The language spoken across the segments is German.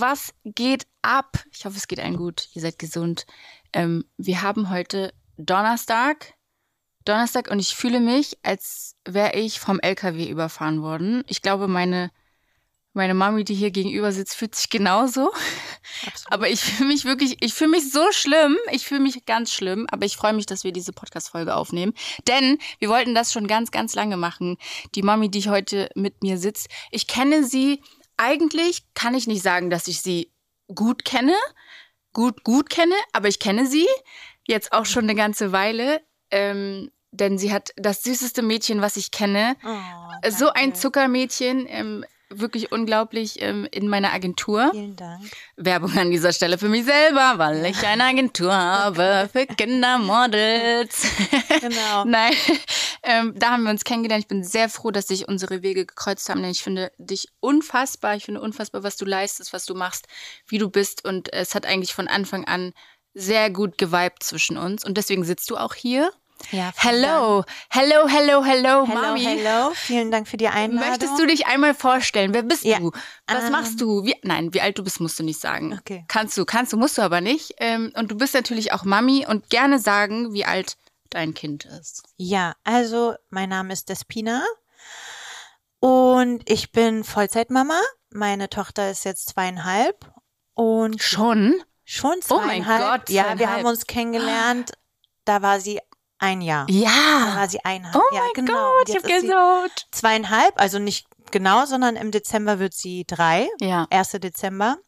Was geht ab? Ich hoffe, es geht allen gut. Ihr seid gesund. Ähm, wir haben heute Donnerstag. Donnerstag und ich fühle mich, als wäre ich vom LKW überfahren worden. Ich glaube, meine, meine Mami, die hier gegenüber sitzt, fühlt sich genauso. Absolut. Aber ich fühle mich wirklich, ich fühle mich so schlimm. Ich fühle mich ganz schlimm. Aber ich freue mich, dass wir diese Podcast-Folge aufnehmen. Denn wir wollten das schon ganz, ganz lange machen. Die Mami, die heute mit mir sitzt. Ich kenne sie eigentlich kann ich nicht sagen, dass ich sie gut kenne, gut, gut kenne, aber ich kenne sie jetzt auch schon eine ganze Weile. Ähm, denn sie hat das süßeste Mädchen, was ich kenne. Oh, so ein Zuckermädchen. Ähm, wirklich unglaublich ähm, in meiner Agentur. Vielen Dank. Werbung an dieser Stelle für mich selber, weil ich eine Agentur habe für Kindermodels. Genau. Nein, ähm, da haben wir uns kennengelernt. Ich bin sehr froh, dass sich unsere Wege gekreuzt haben, denn ich finde dich unfassbar. Ich finde unfassbar, was du leistest, was du machst, wie du bist. Und es hat eigentlich von Anfang an sehr gut geweibt zwischen uns. Und deswegen sitzt du auch hier. Ja, hello, hello, hello, hello, hello, Mami. Hello, vielen Dank für die Einladung. Möchtest du dich einmal vorstellen? Wer bist ja. du? Was ähm. machst du? Wie, nein, wie alt du bist, musst du nicht sagen. Okay. Kannst du, kannst du, musst du aber nicht. Ähm, und du bist natürlich auch Mami und gerne sagen, wie alt dein Kind ist. Ja, also mein Name ist Despina und ich bin Vollzeitmama. Meine Tochter ist jetzt zweieinhalb und schon schon zweieinhalb. Oh mein Gott, zweieinhalb. ja, wir haben uns kennengelernt. Da war sie ein Jahr. Ja. Da war sie eineinhalb. Oh ja, mein genau. Gott, ich hab gesagt. Zweieinhalb, also nicht genau, sondern im Dezember wird sie drei. Ja. 1. Dezember.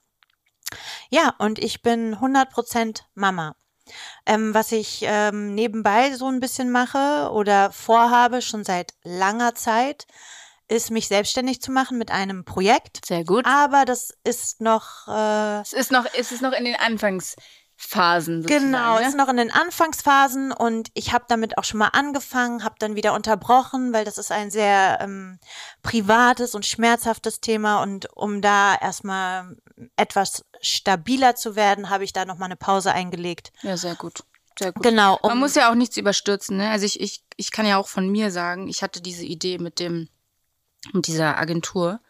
Ja, und ich bin 100% Mama. Ähm, was ich ähm, nebenbei so ein bisschen mache oder vorhabe, schon seit langer Zeit, ist mich selbstständig zu machen mit einem Projekt. Sehr gut. Aber das ist noch. Äh, es ist noch, es ist noch in den Anfangs. Phasen. Genau, ne? ist noch in den Anfangsphasen und ich habe damit auch schon mal angefangen, habe dann wieder unterbrochen, weil das ist ein sehr ähm, privates und schmerzhaftes Thema und um da erstmal etwas stabiler zu werden, habe ich da noch mal eine Pause eingelegt. Ja, sehr gut. Sehr gut. Genau. Um Man muss ja auch nichts überstürzen, ne? Also ich, ich, ich kann ja auch von mir sagen, ich hatte diese Idee mit dem, mit dieser Agentur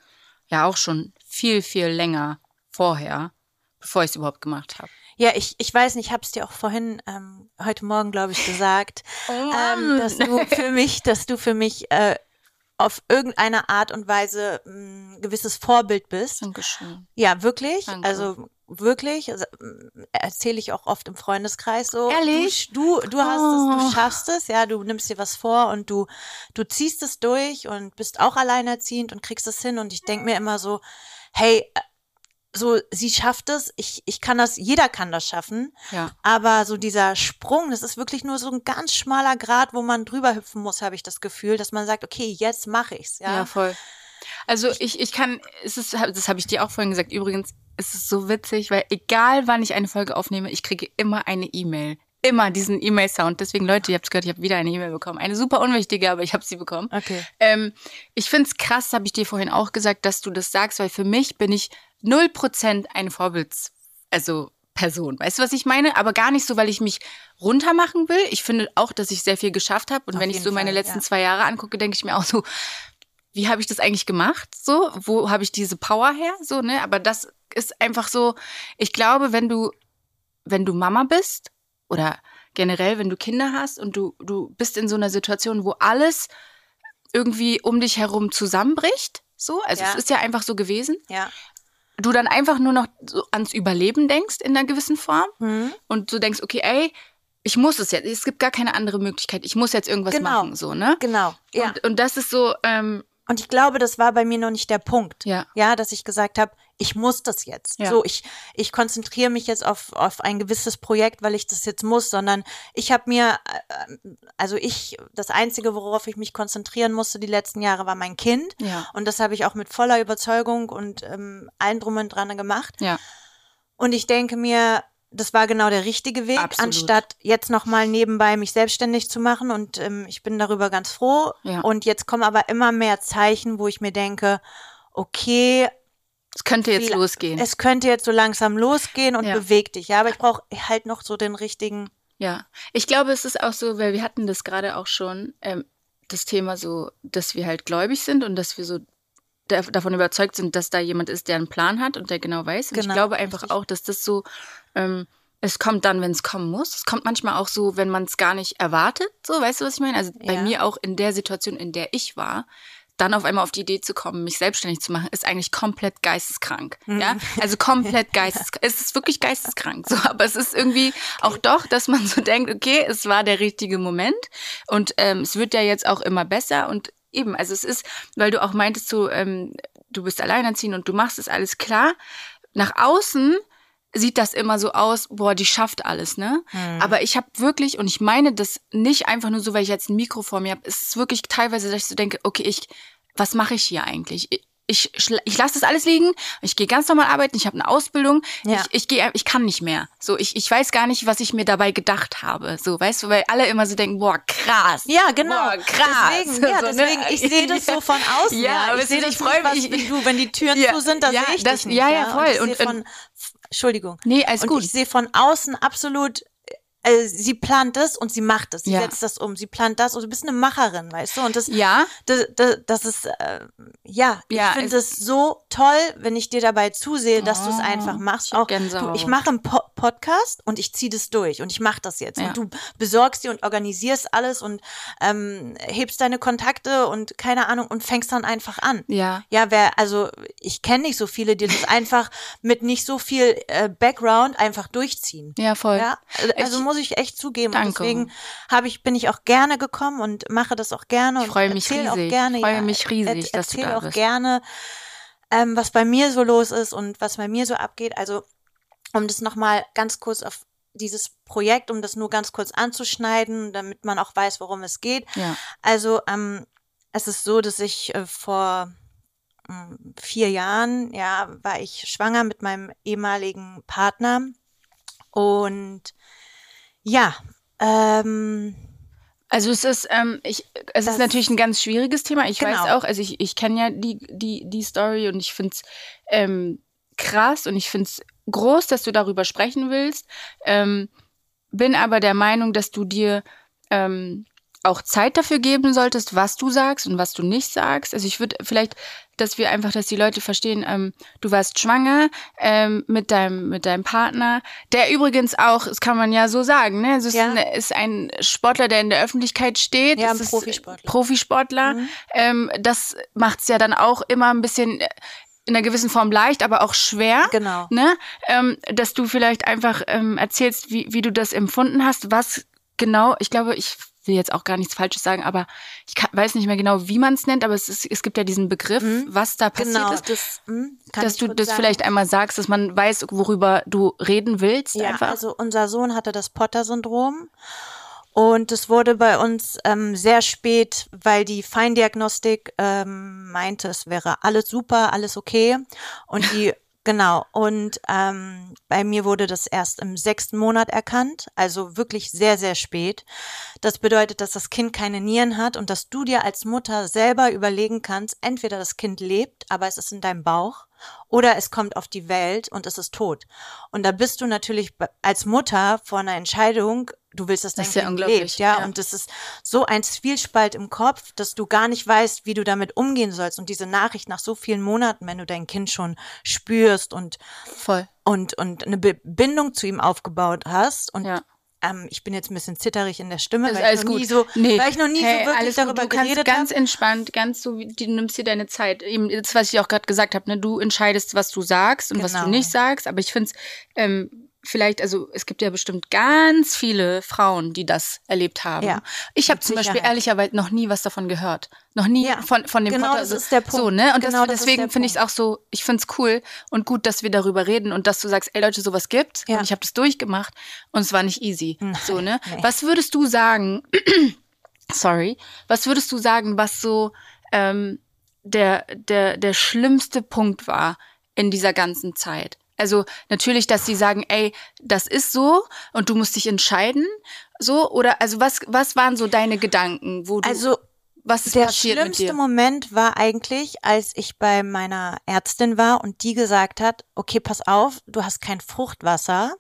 ja auch schon viel, viel länger vorher, bevor ich es überhaupt gemacht habe. Ja, ich, ich weiß nicht, ich habe es dir auch vorhin ähm, heute Morgen, glaube ich, gesagt, oh ähm, dass du für mich, dass du für mich äh, auf irgendeine Art und Weise ein mm, gewisses Vorbild bist. Dankeschön. Ja, wirklich. Danke. Also wirklich, also, mm, erzähle ich auch oft im Freundeskreis so. Ehrlich? Du, du, du hast oh. es, du schaffst es, ja, du nimmst dir was vor und du, du ziehst es durch und bist auch alleinerziehend und kriegst es hin. Und ich denk mir immer so, hey, so, sie schafft es, ich, ich kann das, jeder kann das schaffen. Ja. Aber so dieser Sprung, das ist wirklich nur so ein ganz schmaler Grad, wo man drüber hüpfen muss, habe ich das Gefühl, dass man sagt, okay, jetzt mache ich's. Ja, ja voll. Also ich, ich kann, es ist, das habe ich dir auch vorhin gesagt, übrigens, es ist so witzig, weil egal wann ich eine Folge aufnehme, ich kriege immer eine E-Mail immer diesen E-Mail-Sound. Deswegen, Leute, ihr habt gehört, ich habe wieder eine E-Mail bekommen. Eine super unwichtige, aber ich habe sie bekommen. Okay. Ähm, ich finde es krass, habe ich dir vorhin auch gesagt, dass du das sagst, weil für mich bin ich 0% eine Vorbilds, also Person. Weißt du, was ich meine? Aber gar nicht so, weil ich mich runter machen will. Ich finde auch, dass ich sehr viel geschafft habe. Und Auf wenn ich so Fall, meine letzten ja. zwei Jahre angucke, denke ich mir auch so, wie habe ich das eigentlich gemacht? So, wo habe ich diese Power her? So, ne? Aber das ist einfach so, ich glaube, wenn du, wenn du Mama bist oder generell, wenn du Kinder hast und du, du bist in so einer Situation, wo alles irgendwie um dich herum zusammenbricht. So, also ja. es ist ja einfach so gewesen. Ja. Du dann einfach nur noch so ans Überleben denkst in einer gewissen Form mhm. und du denkst, okay, ey, ich muss es jetzt. Es gibt gar keine andere Möglichkeit. Ich muss jetzt irgendwas genau. machen, so ne? Genau. Ja. Und, und das ist so. Ähm, und ich glaube, das war bei mir noch nicht der Punkt. Ja. Ja, dass ich gesagt habe, ich muss das jetzt. Ja. So, ich, ich konzentriere mich jetzt auf, auf ein gewisses Projekt, weil ich das jetzt muss, sondern ich habe mir, äh, also ich, das Einzige, worauf ich mich konzentrieren musste die letzten Jahre, war mein Kind. Ja. Und das habe ich auch mit voller Überzeugung und ähm, allen drum und dran gemacht. Ja. Und ich denke mir, das war genau der richtige Weg, Absolut. anstatt jetzt nochmal nebenbei mich selbstständig zu machen. Und ähm, ich bin darüber ganz froh. Ja. Und jetzt kommen aber immer mehr Zeichen, wo ich mir denke, okay, es könnte jetzt losgehen. Es könnte jetzt so langsam losgehen und ja. beweg dich. Ja, aber ich brauche halt noch so den richtigen. Ja, ich glaube, es ist auch so, weil wir hatten das gerade auch schon, ähm, das Thema so, dass wir halt gläubig sind und dass wir so davon überzeugt sind, dass da jemand ist, der einen Plan hat und der genau weiß. Und Genau, ich glaube einfach richtig. auch, dass das so, ähm, es kommt dann, wenn es kommen muss. Es kommt manchmal auch so, wenn man es gar nicht erwartet. So, weißt du, was ich meine? Also bei Ja. mir auch in der Situation, in der ich war, dann auf einmal auf die Idee zu kommen, mich selbstständig zu machen, ist eigentlich komplett geisteskrank. Mhm. Ja, also komplett geisteskrank. Es ist wirklich geisteskrank. So, aber es ist irgendwie auch doch, dass man so denkt, okay, es war der richtige Moment und ähm, es wird ja jetzt auch immer besser und eben, also es ist, weil du auch meintest, so, ähm, du bist alleinerziehend und du machst es alles klar. Nach außen sieht das immer so aus, boah, die schafft alles, ne? Aber ich habe wirklich, und ich meine das nicht einfach nur so, weil ich jetzt ein Mikro vor mir habe, es ist wirklich teilweise, dass ich so denke, okay, ich, was mache ich hier eigentlich? Ich, ich, ich lasse das alles liegen, ich gehe ganz normal arbeiten, ich habe eine Ausbildung, Ja. ich, ich gehe, ich kann nicht mehr. So, ich, ich weiß gar nicht, was ich mir dabei gedacht habe. So, weißt du, weil alle immer so denken, boah, krass. Ja, genau. Boah, krass. Deswegen, ja, So, ne? deswegen, ich sehe das so von außen. Ja, Ja, ich sehe das freu nicht, was, wenn du, wenn die Türen Ja, zu sind, da ja, sehe ich das- dich nicht. ja, ja, voll. Und Und- von, Entschuldigung. Nee, alles und gut. ich sehe von außen absolut, äh, sie plant das und sie macht es. Sie Ja. setzt das um. Sie plant das und du bist eine Macherin, weißt du? Und das, Ja, das, das, das ist, äh, ja, ich Ja, finde es- so toll, wenn ich dir dabei zusehe, dass du es Oh, einfach machst. Auch, du, ich mache einen po Podcast und ich ziehe das durch und ich mache das jetzt. Ja. Und du besorgst dir und organisierst alles und ähm, hebst deine Kontakte und keine Ahnung und fängst dann einfach an. ja. Ja, wer, also ich kenne nicht so viele, die das einfach mit nicht so viel äh, Background einfach durchziehen. Ja, voll. Ja, also, also Ich- muss ich echt zugeben. Danke. Und deswegen habe ich, bin ich auch gerne gekommen und mache das auch gerne. Ich und freue mich riesig. Auch gerne, Ich freue ja, mich riesig, er, dass du da auch bist. gerne, ähm, was bei mir so los ist und was bei mir so abgeht. Also, um das nochmal ganz kurz auf dieses Projekt, um das nur ganz kurz anzuschneiden, damit man auch weiß, worum es geht. Ja. Also, ähm, es ist so, dass ich äh, vor ähm, vier Jahren, ja, war ich schwanger mit meinem ehemaligen Partner. Und ja, ähm, Also es ist, ähm, ich, es ist natürlich ein ganz schwieriges Thema. Ich weiß Genau. auch, also ich, ich kenne ja die, die, die Story und ich finde es ähm, krass und ich finde es groß, dass du darüber sprechen willst. Ähm, bin aber der Meinung, dass du dir ähm, auch Zeit dafür geben solltest, was du sagst und was du nicht sagst. Also ich würde vielleicht, dass wir einfach, dass die Leute verstehen, ähm, du warst schwanger ähm, mit deinem mit deinem Partner, der übrigens auch, das kann man ja so sagen, ne, es ist, Ja. ein, ist ein Sportler, der in der Öffentlichkeit steht, Ja, ein Profisportler. Profisportler. Mhm. Ähm, das macht es ja dann auch immer ein bisschen in einer gewissen Form leicht, aber auch schwer genau. ne? Ähm, dass du vielleicht einfach ähm, erzählst, wie, wie du das empfunden hast, was genau, ich glaube, ich will jetzt auch gar nichts Falsches sagen, aber ich kann, weiß nicht mehr genau, wie man es nennt, aber es, ist, es gibt ja diesen Begriff, Mhm. was da passiert Genau, ist. das, hm, kann Dass du das sagen? vielleicht einmal sagst, dass man weiß, worüber du reden willst. Ja, einfach. also unser Sohn hatte das Potter-Syndrom und es wurde bei uns ähm, sehr spät, weil die Feindiagnostik ähm, meinte, es wäre alles super, alles okay und die Genau, und ähm, bei mir wurde das erst im sechsten Monat erkannt, also wirklich sehr, sehr spät. Das bedeutet, dass das Kind keine Nieren hat und dass du dir als Mutter selber überlegen kannst, entweder das Kind lebt, aber es ist in deinem Bauch, oder es kommt auf die Welt und es ist tot. Und da bist du natürlich als Mutter vor einer Entscheidung, du willst, dass dein Das ist ja lebt, ja? ja. Und das ist so ein Zwiespalt im Kopf, dass du gar nicht weißt, wie du damit umgehen sollst. Und diese Nachricht nach so vielen Monaten, wenn du dein Kind schon spürst und Voll. und und eine Bindung zu ihm aufgebaut hast und Ja. ähm, ich bin jetzt ein bisschen zitterig in der Stimme, weil alles ich noch gut. nie so, Nee. weil ich noch nie hey, so wirklich alles darüber gut. Du kannst geredet ganz habe. entspannt, ganz so, wie du nimmst dir deine Zeit. Eben das, was ich auch gerade gesagt habe, ne? du entscheidest, was du sagst und was Genau. du nicht sagst. Aber ich finde es ähm, vielleicht, also es gibt ja bestimmt ganz viele Frauen, die das erlebt haben. Ja, ich habe zum Beispiel Sicherheit. ehrlicherweise noch nie was davon gehört. Noch nie Ja, von, von dem genau Potter. das ist der So, Punkt. ne? Und Genau das, deswegen finde ich es auch so, ich finde es cool und gut, dass wir darüber reden und dass du sagst, ey Leute, sowas gibt. Ja. Und ich habe das durchgemacht und es war nicht easy. Nein, so, ne? nee. Was würdest du sagen, sorry, was würdest du sagen, was so ähm, der, der, der schlimmste Punkt war in dieser ganzen Zeit? Also natürlich, dass sie sagen, ey, das ist so und du musst dich entscheiden, so oder also was was waren so deine Gedanken, wo du Also was ist der passiert mit schlimmste dir? Moment war eigentlich, als ich bei meiner Ärztin war und die gesagt hat, okay, pass auf, du hast kein Fruchtwasser.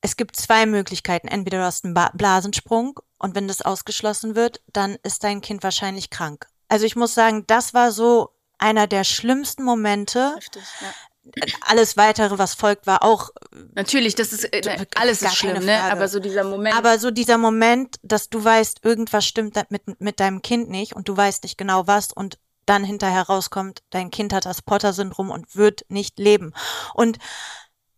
Es gibt zwei Möglichkeiten. Entweder du hast einen Blasensprung und wenn das ausgeschlossen wird, dann ist dein Kind wahrscheinlich krank. Also ich muss sagen, das war so einer der schlimmsten Momente. Heftig, ja. Alles weitere, was folgt, war auch Natürlich, das ist äh, alles Gar ist schlimm, ne? Aber so dieser Moment. Aber so dieser Moment, dass du weißt, irgendwas stimmt mit, mit deinem Kind nicht und du weißt nicht genau was und dann hinterher rauskommt, dein Kind hat das Potter-Syndrom und wird nicht leben. Und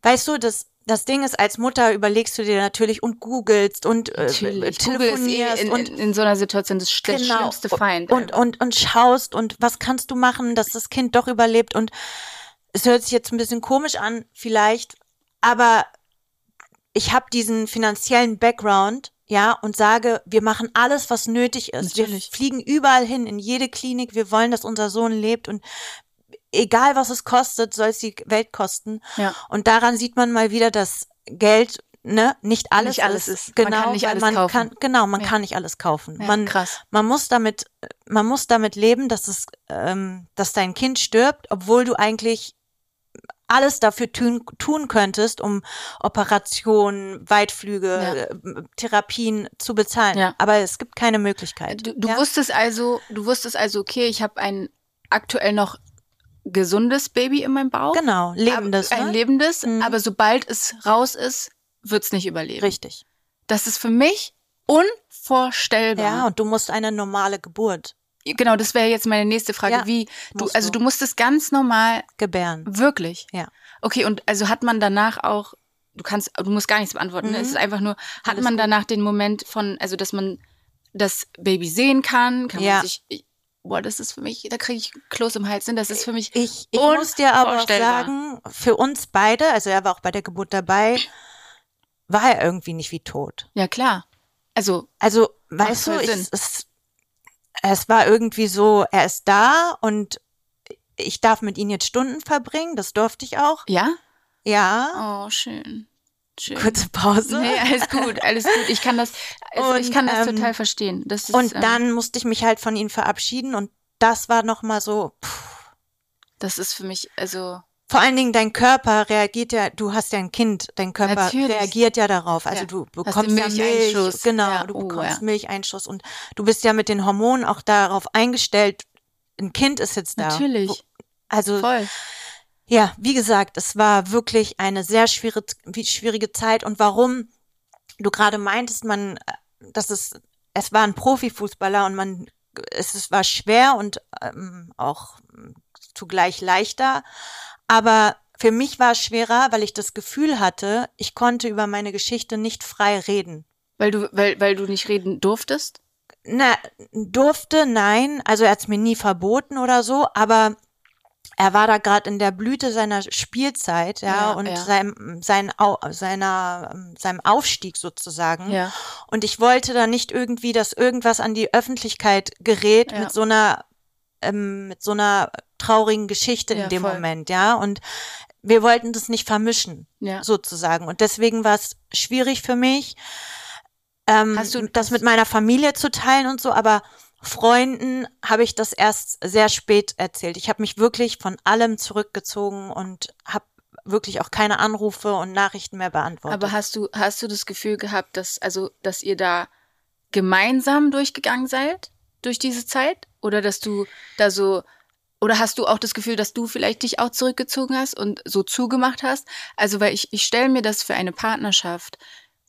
weißt du, das, das Ding ist, als Mutter überlegst du dir natürlich und googelst und äh, Natürlich. Google ist eh telefonierst in, und in, in so einer Situation das, sch- das schlimmste Feind. und, und, und schaust und was kannst du machen, dass das Kind doch überlebt und es hört sich jetzt ein bisschen komisch an, vielleicht, aber ich habe diesen finanziellen Background, ja, und sage, wir machen alles, was nötig ist. Natürlich. Wir fliegen überall hin, in jede Klinik. Wir wollen, dass unser Sohn lebt und egal was es kostet, soll es die Welt kosten. Ja. Und daran sieht man mal wieder, dass Geld ne, nicht alles, Nicht alles ist. ist. Man Genau, kann nicht weil alles man kaufen. kann, genau, man Ja. kann nicht alles kaufen. Ja, man, krass. man muss damit, man muss damit leben, dass es, ähm, dass dein Kind stirbt, obwohl du eigentlich alles dafür tun, tun könntest, um Operationen, Weitflüge, äh, Therapien zu bezahlen. Ja. Aber es gibt keine Möglichkeit. Du, du ja? wusstest also, du wusstest also, okay, ich habe ein aktuell noch gesundes Baby in meinem Bauch. Genau, lebendes. Ein ne? lebendes, Mhm. aber sobald es raus ist, wird's nicht überleben. Richtig. Das ist für mich unvorstellbar. Ja, und du musst eine normale Geburt Genau, das wäre jetzt meine nächste Frage. Ja, Wie du, also du. du musstest ganz normal, gebären. wirklich. Ja. Okay, und also hat man danach auch, du kannst, du musst gar nichts beantworten. Ne? Mhm. Es ist einfach nur, hat Alles man gut. danach den Moment von, also dass man das Baby sehen kann, kann Ja. man sich, ich, boah, das ist für mich, da kriege ich Kloß im Hals. Ne? Das ist für mich, Ich, ich muss dir aber auch sagen, für uns beide, also er war auch bei der Geburt dabei, war er irgendwie nicht wie tot. ja klar. Also, Also, weißt du, ich, Sinn. es, es war irgendwie so, er ist da und ich darf mit ihm jetzt Stunden verbringen, das durfte ich auch. ja? Ja, Oh, schön. Schön. kurze Pause. Nee, alles gut, alles gut. Ich kann das, also ich Und, kann das ähm, total verstehen. Das ist, Und ähm, dann musste ich mich halt von ihm verabschieden und das war nochmal so, pff, das ist für mich, also, vor allen Dingen dein Körper reagiert ja, du hast ja ein Kind, dein Körper Natürlich. reagiert ja darauf. Also Ja. du bekommst ja Milch, Milcheinschuss. genau, Ja, du oh, bekommst ja. Milcheinschuss und du bist ja mit den Hormonen auch darauf eingestellt, ein Kind ist jetzt da. natürlich. Also Voll. ja, wie gesagt, es war wirklich eine sehr schwierige, wie- schwierige Zeit und warum du gerade meintest, man, äh, dass es, es war ein Profifußballer und man, es, es war schwer und ähm, auch ähm, zugleich leichter, aber für mich war es schwerer, weil ich das Gefühl hatte, ich konnte über meine Geschichte nicht frei reden. Weil du, weil, weil du nicht reden durftest? Na, durfte, nein, also er hat es mir nie verboten oder so, aber er war da gerade in der Blüte seiner Spielzeit, ja, Ja, und ja. Seinem, sein, Au, seiner, seinem Aufstieg sozusagen. Ja. Und ich wollte da nicht irgendwie, dass irgendwas an die Öffentlichkeit gerät Ja. mit so einer, ähm, mit so einer traurigen Geschichte Ja, in dem voll. Moment, ja. Und wir wollten das nicht vermischen, Ja. sozusagen. Und deswegen war es schwierig für mich, ähm, Hast du- das mit meiner Familie zu teilen und so, aber Freunden habe ich das erst sehr spät erzählt. Ich habe mich wirklich von allem zurückgezogen und habe wirklich auch keine Anrufe und Nachrichten mehr beantwortet. Aber hast du, hast du das Gefühl gehabt, dass, also, dass ihr da gemeinsam durchgegangen seid? Durch diese Zeit? Oder dass du da so, oder hast du auch das Gefühl, dass du vielleicht dich auch zurückgezogen hast und so zugemacht hast? Also, weil ich, ich stelle mir das für eine Partnerschaft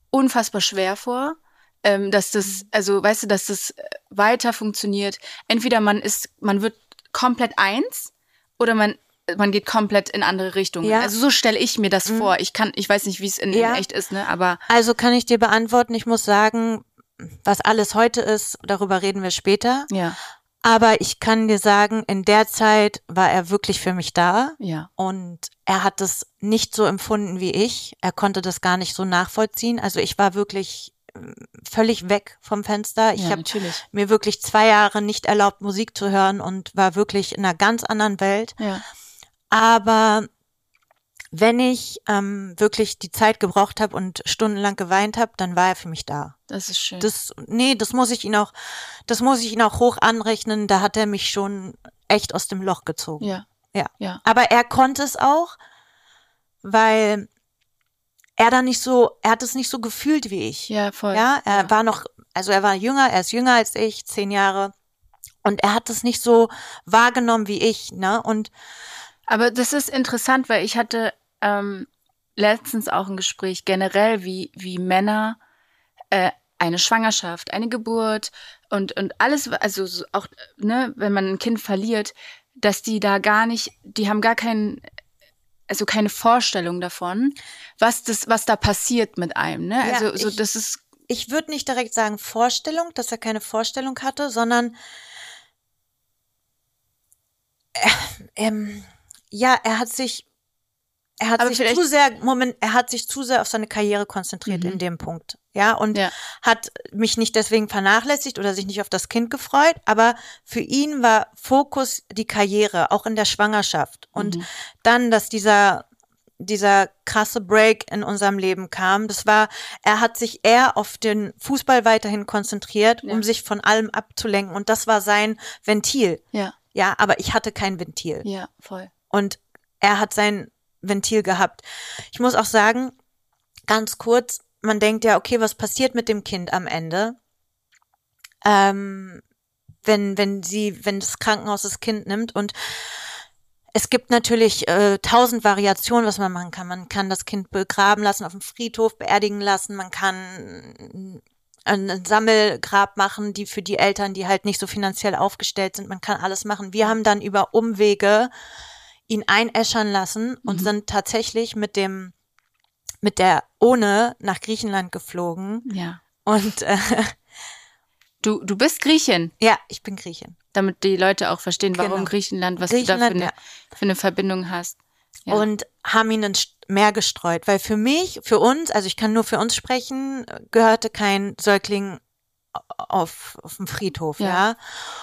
unfassbar schwer vor, ähm, dass das, also, weißt du, dass das äh, weiter funktioniert. Entweder man ist, man wird komplett eins oder man man geht komplett in andere Richtungen. Ja. Also so stelle ich mir das vor. Ich kann, ich weiß nicht, wie es in, Ja. in echt ist, ne? Aber Also kann ich dir beantworten, ich muss sagen, was alles heute ist, darüber reden wir später. ja, Aber ich kann dir sagen, in der Zeit war er wirklich für mich da ja, und er hat es nicht so empfunden wie ich. Er konnte das gar nicht so nachvollziehen. Also ich war wirklich ähm, völlig weg vom Fenster. Ich ja, habe natürlich. mir wirklich zwei Jahre nicht erlaubt, Musik zu hören und war wirklich in einer ganz anderen Welt. Ja, Aber wenn ich ähm, wirklich die Zeit gebraucht habe und stundenlang geweint habe, dann war er für mich da. das ist schön. Das, nee, das muss ich ihn auch, das muss ich ihn auch hoch anrechnen. Da hat er mich schon echt aus dem Loch gezogen. ja, Ja. ja, Aber er konnte es auch, weil er da nicht so, er hat es nicht so gefühlt wie ich. ja, voll. Ja, er Ja. war noch, also er war jünger, er ist jünger als ich, zehn Jahre. Und er hat es nicht so wahrgenommen wie ich, ne? Und aber das ist interessant, weil ich hatte ähm, letztens auch ein Gespräch generell, wie, wie Männer äh, eine Schwangerschaft, eine Geburt und, und alles, also auch, ne, wenn man ein Kind verliert, dass die da gar nicht, die haben gar keinen, also keine Vorstellung davon, was das, was da passiert mit einem, ne? Ja, Also so, ich- das ist, ich würde nicht direkt sagen Vorstellung, dass er keine Vorstellung hatte, sondern äh, ähm, ja, er hat sich er hat Aber sich zu sehr Moment, er hat sich zu sehr auf seine Karriere konzentriert Mhm. in dem Punkt. Ja, und Ja. hat mich nicht deswegen vernachlässigt oder sich nicht auf das Kind gefreut, aber für ihn war Fokus die Karriere, auch in der Schwangerschaft. Und Mhm. dann, dass dieser dieser krasse Break in unserem Leben kam, das war, er hat sich eher auf den Fußball weiterhin konzentriert, Ja. um sich von allem abzulenken. Und das war sein Ventil. ja, Ja, aber ich hatte kein Ventil. ja, voll. Und er hat sein Ventil gehabt. Ich muss auch sagen, ganz kurz, man denkt ja, okay, was passiert mit dem Kind am Ende? Ähm, wenn, wenn sie, wenn das Krankenhaus das Kind nimmt und es gibt natürlich äh, tausend Variationen, was man machen kann. Man kann das Kind begraben lassen, auf dem Friedhof beerdigen lassen. Man kann ein Sammelgrab machen, die für die Eltern, die halt nicht so finanziell aufgestellt sind. Man kann alles machen. Wir haben dann über Umwege ihn einäschern lassen und Mhm. sind tatsächlich mit dem mit der ohne nach Griechenland geflogen Ja. und äh, Du, du bist Griechin, ja, ich bin Griechin. damit die Leute auch verstehen, warum Genau. Griechenland, was du da für Griechenland, eine, ja. für eine Verbindung hast. Ja. und haben ihn ins Meer gestreut, weil für mich, für uns, also ich kann nur für uns sprechen, gehörte kein Säugling auf, auf dem Friedhof, Ja. ja.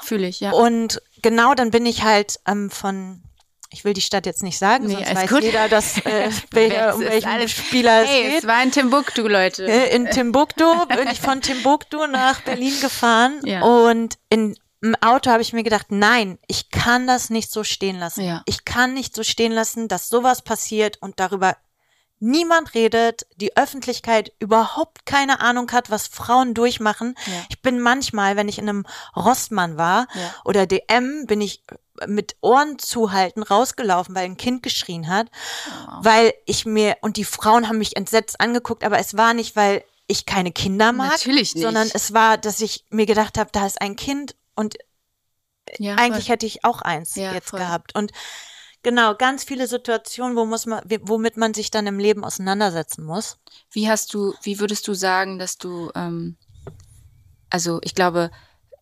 Fühle ich, ja. Und genau dann bin ich halt ähm, von, ich will die Stadt jetzt nicht sagen, Nee, sonst weiß gut. jeder, dass, äh, welcher, um welchen alles- Spieler es Hey, geht. es war in Timbuktu, Leute. Äh, In Timbuktu bin ich von Timbuktu nach Berlin gefahren Ja. und in im Auto habe ich mir gedacht, nein, ich kann das nicht so stehen lassen. Ja. Ich kann nicht so stehen lassen, dass sowas passiert und darüber niemand redet, die Öffentlichkeit überhaupt keine Ahnung hat, was Frauen durchmachen. Ja. Ich bin manchmal, wenn ich in einem Rossmann war Ja. oder DM, bin ich mit Ohren zuhalten rausgelaufen, weil ein Kind geschrien hat, Wow. weil ich mir und die Frauen haben mich entsetzt angeguckt, aber es war nicht, weil ich keine Kinder mag, sondern es war, dass ich mir gedacht habe, da ist ein Kind und ja, eigentlich voll. hätte ich auch eins Ja, jetzt voll. gehabt. Und genau, ganz viele Situationen, wo muss man, womit man sich dann im Leben auseinandersetzen muss. Wie hast du, wie würdest du sagen, dass du, ähm, also ich glaube,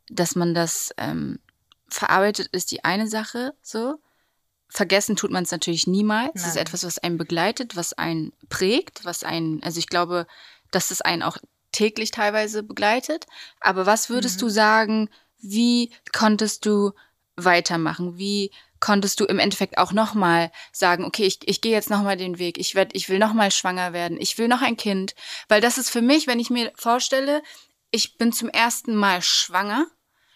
dass man das ähm, verarbeitet, ist die eine Sache, so. Vergessen tut man es natürlich niemals. Es ist etwas, was einen begleitet, was einen prägt, was einen, also ich glaube, dass es einen auch täglich teilweise begleitet. Aber was würdest Mhm. du sagen, wie konntest du weitermachen? Wie konntest du im Endeffekt auch nochmal sagen, okay, ich, ich gehe jetzt nochmal den Weg, ich werd, ich will nochmal schwanger werden, ich will noch ein Kind. Weil das ist für mich, wenn ich mir vorstelle, ich bin zum ersten Mal schwanger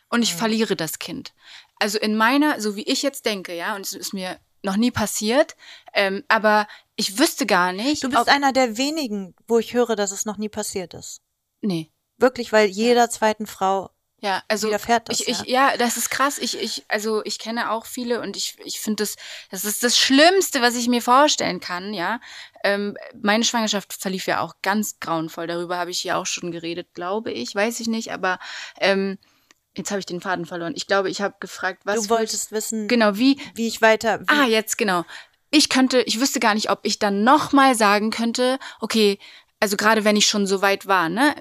und ich verliere das Kind. Also in meiner, so wie ich jetzt denke, ja, und es ist mir noch nie passiert, ähm, aber ich wüsste gar nicht. Du bist einer der wenigen, wo ich höre, dass es noch nie passiert ist. nee. Wirklich, weil jeder zweiten Frau Ja, also das. ich, ich, ja, das ist krass. Ich, ich, also ich kenne auch viele und ich, ich finde das, das ist das Schlimmste, was ich mir vorstellen kann, ja. Ähm, meine Schwangerschaft verlief ja auch ganz grauenvoll. Darüber habe ich ja auch schon geredet, glaube ich. Weiß ich nicht, aber ähm, jetzt habe ich den Faden verloren. Ich glaube, ich habe gefragt, was. du wolltest wissen, Genau, wie, wie ich weiter. Wie, Ah, jetzt genau. Ich könnte, ich wüsste gar nicht, ob ich dann nochmal sagen könnte, okay, also gerade wenn ich schon so weit war, ne?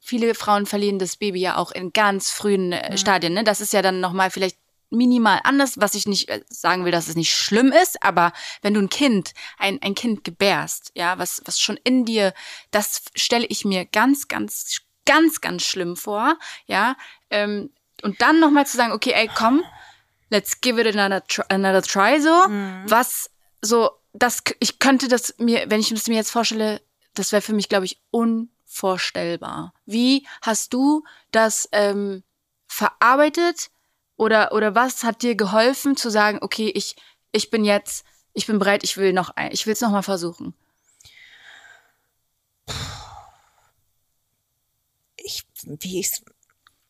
Viele Frauen verlieren das Baby ja auch in ganz frühen äh, Stadien, ne? Das ist ja dann nochmal vielleicht minimal anders, was ich nicht äh, sagen will, dass es nicht schlimm ist, aber wenn du ein Kind, ein, ein Kind gebärst, ja, was, was schon in dir, das stelle ich mir ganz, ganz, ganz, ganz schlimm vor, ja. Ähm, und dann nochmal zu sagen, okay, ey, komm, let's give it another, try, another try so. Was so, das, ich könnte das mir, wenn ich das mir jetzt vorstelle, das wäre für mich, glaube ich, unvorstellbar. Wie hast du das ähm, verarbeitet oder, oder was hat dir geholfen zu sagen, okay, ich, ich bin jetzt, ich bin bereit, ich will noch ein, ich will es noch mal versuchen. ich, wie ich's,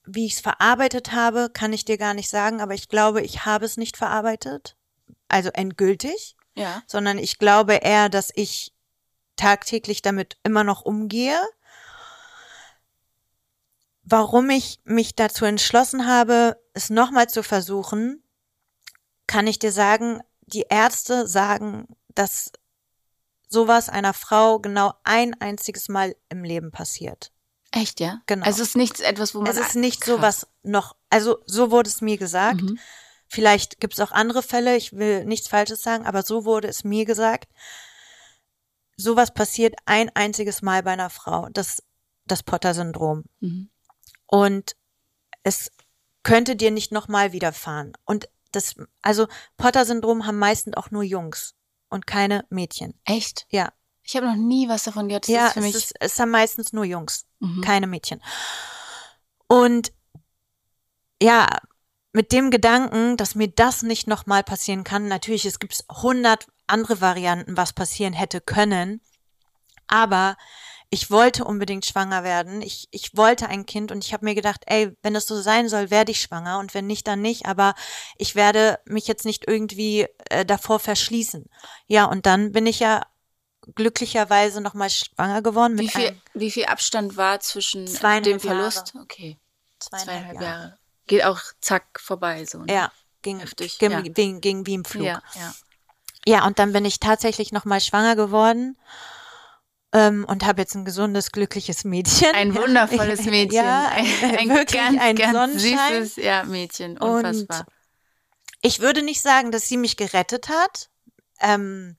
wie ich es verarbeitet habe, kann ich dir gar nicht sagen, aber ich glaube, ich habe es nicht verarbeitet, also endgültig, Ja. sondern ich glaube eher, dass ich tagtäglich damit immer noch umgehe. Warum ich mich dazu entschlossen habe, es nochmal zu versuchen, kann ich dir sagen, die Ärzte sagen, dass sowas einer Frau genau ein einziges Mal im Leben passiert. Echt, ja? Genau. Also es ist nichts etwas, wo man. Es ist nicht Krass. sowas noch, also so wurde es mir gesagt. Mhm. Vielleicht gibt es auch andere Fälle, ich will nichts Falsches sagen, aber so wurde es mir gesagt. Sowas passiert ein einziges Mal bei einer Frau, das, das Potter-Syndrom. Mhm. Und es könnte dir nicht nochmal widerfahren. Und das, also Potter-Syndrom haben meistens auch nur Jungs und keine Mädchen. Echt? Ja, Ich habe noch nie was davon gehört. Das ja, ist für es, mich. ist, es haben meistens nur Jungs, Mhm. keine Mädchen. Und ja, mit dem Gedanken, dass mir das nicht nochmal passieren kann, natürlich, es gibt hundert andere Varianten, was passieren hätte können, aber ich wollte unbedingt schwanger werden. Ich, ich wollte ein Kind und ich habe mir gedacht, ey, wenn es so sein soll, werde ich schwanger und wenn nicht, dann nicht. Aber ich werde mich jetzt nicht irgendwie äh, davor verschließen. Ja, und dann bin ich ja glücklicherweise nochmal schwanger geworden wie, viel, wie viel Abstand war zwischen dem Verlust? Okay. zweieinhalb Zweieinhalb Jahre. Jahre. Geht auch zack vorbei so. Ne? Ja, ging, Heftig, ging, ja. ging, ging wie im Flug. Ja, ja. Ja, und dann bin ich tatsächlich nochmal schwanger geworden ähm, und habe jetzt ein gesundes, glückliches Mädchen. Ein wundervolles Mädchen. Ja, ein, ein wirklich ganz, ein ganz Sonnenschein. süßes ja, Mädchen. Und Unfassbar. Ich würde nicht sagen, dass sie mich gerettet hat, ähm,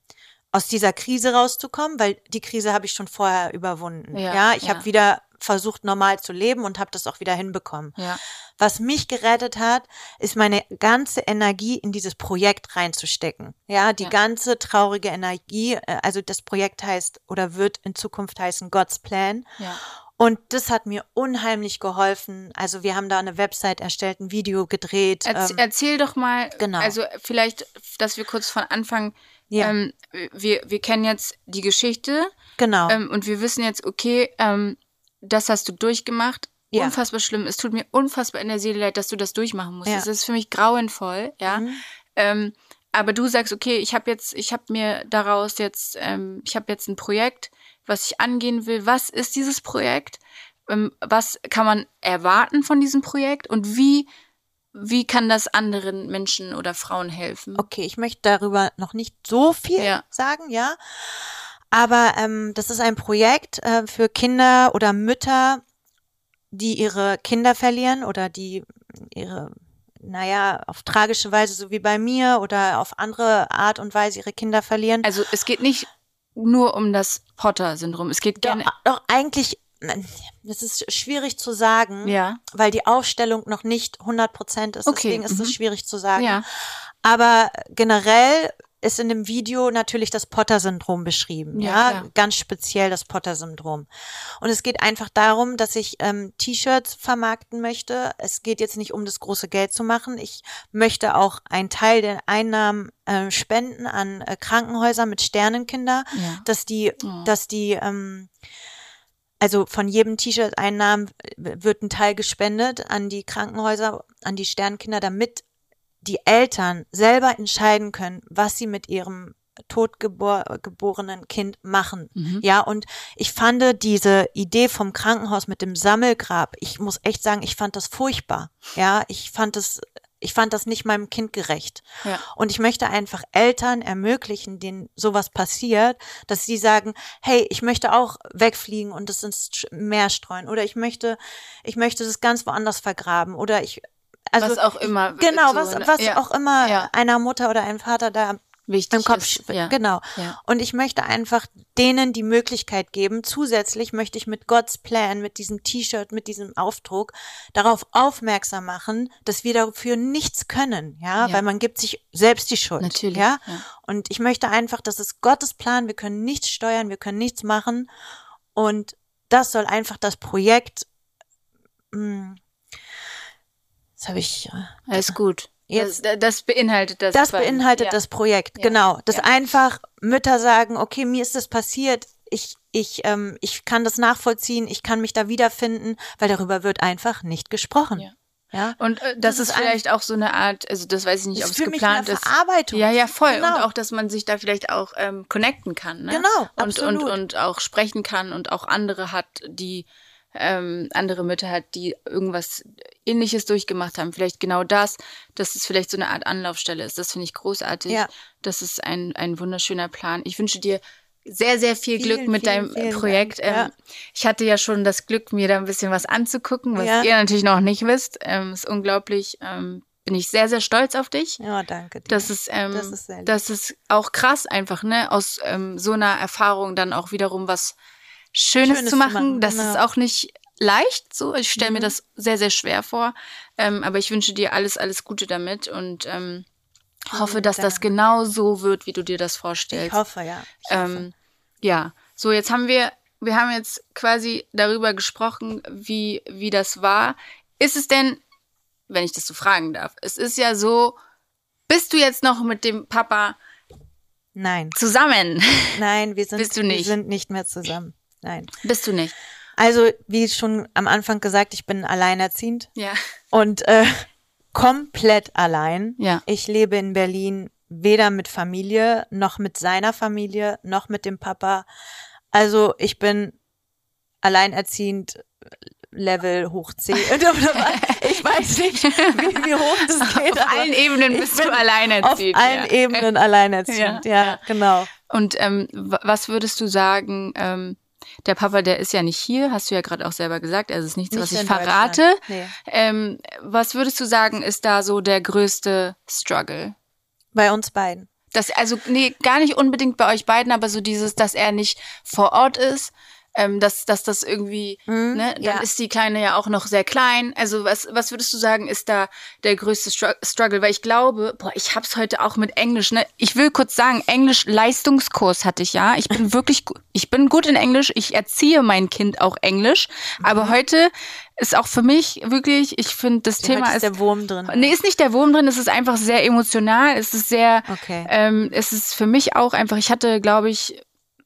aus dieser Krise rauszukommen, weil die Krise habe ich schon vorher überwunden. Ja, Ja, ich ja. habe wieder versucht, normal zu leben und habe das auch wieder hinbekommen. ja. Was mich gerettet hat, ist meine ganze Energie in dieses Projekt reinzustecken. Ja, die Ja. ganze traurige Energie, äh, also das Projekt heißt oder wird in Zukunft heißen God's Plan. ja. Und das hat mir unheimlich geholfen. Also wir haben da eine Website erstellt, ein Video gedreht. Erz, ähm, erzähl doch mal, genau. also vielleicht, dass wir kurz von Anfang, Ja. ähm, wir, wir kennen jetzt die Geschichte genau. ähm, und wir wissen jetzt, okay, ähm, das hast du durchgemacht. Ja. Unfassbar schlimm. Es tut mir unfassbar in der Seele leid, dass du das durchmachen musst. Ja. Es ist für mich grauenvoll, ja. Mhm. Ähm, aber du sagst, okay, ich habe jetzt, ich habe mir daraus jetzt, ähm, ich habe jetzt ein Projekt, was ich angehen will. Was ist dieses Projekt? Ähm, was kann man erwarten von diesem Projekt? Und wie, wie kann das anderen Menschen oder Frauen helfen? Okay, ich möchte darüber noch nicht so viel Ja. sagen, ja. Aber ähm, das ist ein Projekt äh, für Kinder oder Mütter, die ihre Kinder verlieren oder die ihre, naja, auf tragische Weise, so wie bei mir oder auf andere Art und Weise ihre Kinder verlieren. Also es geht nicht nur um das Potter-Syndrom. Es geht Doch, gerne. doch eigentlich, das ist schwierig zu sagen, Ja. weil die Aufstellung noch nicht 100 Prozent ist. Okay, Deswegen ist es mhm. schwierig zu sagen. Ja. Aber generell ist in dem Video natürlich das Potter-Syndrom beschrieben. Ja, Ja, ganz speziell das Potter-Syndrom. Und es geht einfach darum, dass ich ähm, T-Shirts vermarkten möchte. Es geht jetzt nicht um das große Geld zu machen. Ich möchte auch einen Teil der Einnahmen äh, spenden an äh, Krankenhäuser mit Sternenkinder, Ja. dass die, Oh. dass die ähm, also von jedem T-Shirt-Einnahmen wird ein Teil gespendet an die Krankenhäuser, an die Sternkinder, damit die Eltern selber entscheiden können, was sie mit ihrem totgeborenen Kind machen. Mhm. Ja, und ich fand diese Idee vom Krankenhaus mit dem Sammelgrab, ich muss echt sagen, ich fand das furchtbar. Ja, ich fand das, ich fand das nicht meinem Kind gerecht. Ja. Und ich möchte einfach Eltern ermöglichen, denen sowas passiert, dass sie sagen, hey, ich möchte auch wegfliegen und das ins Meer streuen oder ich möchte, ich möchte das ganz woanders vergraben oder ich, also Was auch immer. genau, so, was, was Ja. auch immer Ja. einer Mutter oder einem Vater da Wichtig im Kopf, ist. Ja. genau. Ja. Und ich möchte einfach denen die Möglichkeit geben. Zusätzlich möchte ich mit God's Plan, mit diesem T-Shirt, mit diesem Aufdruck darauf aufmerksam machen, dass wir dafür nichts können, ja, Ja. weil man gibt sich selbst die Schuld, Natürlich, ja. ja. Und ich möchte einfach, das ist Gottes Plan. Wir können nichts steuern, wir können nichts machen. Und das soll einfach das Projekt. Mh, das habe ich. äh, Alles gut. Jetzt- das, das beinhaltet das. Das beinhaltet ja. das Projekt, Ja. genau. Dass Ja. einfach Mütter sagen, okay, mir ist das passiert, ich, ich, ähm, ich kann das nachvollziehen, ich kann mich da wiederfinden, weil darüber wird einfach nicht gesprochen. Ja. Ja. Und äh, das, Das ist vielleicht auch so eine Art, also das weiß ich nicht, ob es geplant ist. Verarbeitung. Ja, ja, voll. Genau. Und auch, dass man sich da vielleicht auch ähm, connecten kann. Ne? Genau, und, und, absolut. und auch sprechen kann und auch andere hat, die ähm, andere Mütter hat, die irgendwas ähnliches durchgemacht haben. Vielleicht genau das, dass es vielleicht so eine Art Anlaufstelle ist. Das finde ich großartig. Ja. Das ist ein, ein wunderschöner Plan. Ich wünsche dir sehr, sehr viel Vielen, Glück mit vielen, deinem vielen Projekt. Dank. Ja. Ähm, ich hatte ja schon das Glück, mir da ein bisschen was anzugucken, was Ja. ihr natürlich noch nicht wisst. Ähm, ist unglaublich. Ähm, bin ich sehr, sehr stolz auf dich. Ja, danke dir. Das ist, ähm, Das ist das ist auch krass einfach, ne? Aus ähm, so einer Erfahrung dann auch wiederum was Schönes, Schönes zu machen. machen, das genau. ist auch nicht leicht so. Ich stelle mir Mhm. das sehr, sehr schwer vor. Ähm, aber ich wünsche dir alles, alles Gute damit und ähm, hoffe, dass das genau so wird, wie du dir das ich vorstellst. hoffe, ja. Ich hoffe. Ähm, ja, so jetzt haben wir, wir haben jetzt quasi darüber gesprochen, wie, wie das war. Ist es denn, wenn ich das so fragen darf, es ist ja so, bist du jetzt noch mit dem Papa Nein, zusammen? nein, wir sind, Bist du wir nicht? sind nicht mehr zusammen. Nein. Bist du nicht? Also, wie schon am Anfang gesagt, ich bin alleinerziehend Ja. und äh, komplett allein. Ja. Ich lebe in Berlin weder mit Familie, noch mit seiner Familie, noch mit dem Papa. Also, ich bin alleinerziehend Level hoch 10. ich weiß nicht, wie, wie hoch das geht. Auf allen Ebenen bist du alleinerziehend. Auf allen ja. Ebenen alleinerziehend, Ja, ja, genau. Und ähm, wa- was würdest du sagen, ähm, der Papa, der ist ja nicht hier, hast du ja gerade auch selber gesagt, also es ist nichts, was Nicht ich in verrate. Nee. Ähm, was würdest du sagen, ist da so der größte Struggle? Bei uns beiden. Das, also, nee, gar nicht unbedingt bei euch beiden, aber so dieses, dass er nicht vor Ort ist, ähm, dass, dass das irgendwie, Mhm, ne, dann ja. ist die Kleine ja auch noch sehr klein. Also, was, was würdest du sagen, ist da der größte Stru- Struggle? Weil ich glaube, boah, ich hab's heute auch mit Englisch, ne? Ich will kurz sagen, Englisch-Leistungskurs hatte ich ja. Ich bin wirklich, ich bin gut in Englisch. Ich erziehe mein Kind auch Englisch. Mhm. Aber heute ist auch für mich wirklich, ich finde, das Heute Thema ist ist der Wurm drin. Nee, ist nicht der Wurm drin, es ist einfach sehr emotional. Es ist sehr, Okay. ähm, es ist für mich auch einfach, ich hatte, glaube ich,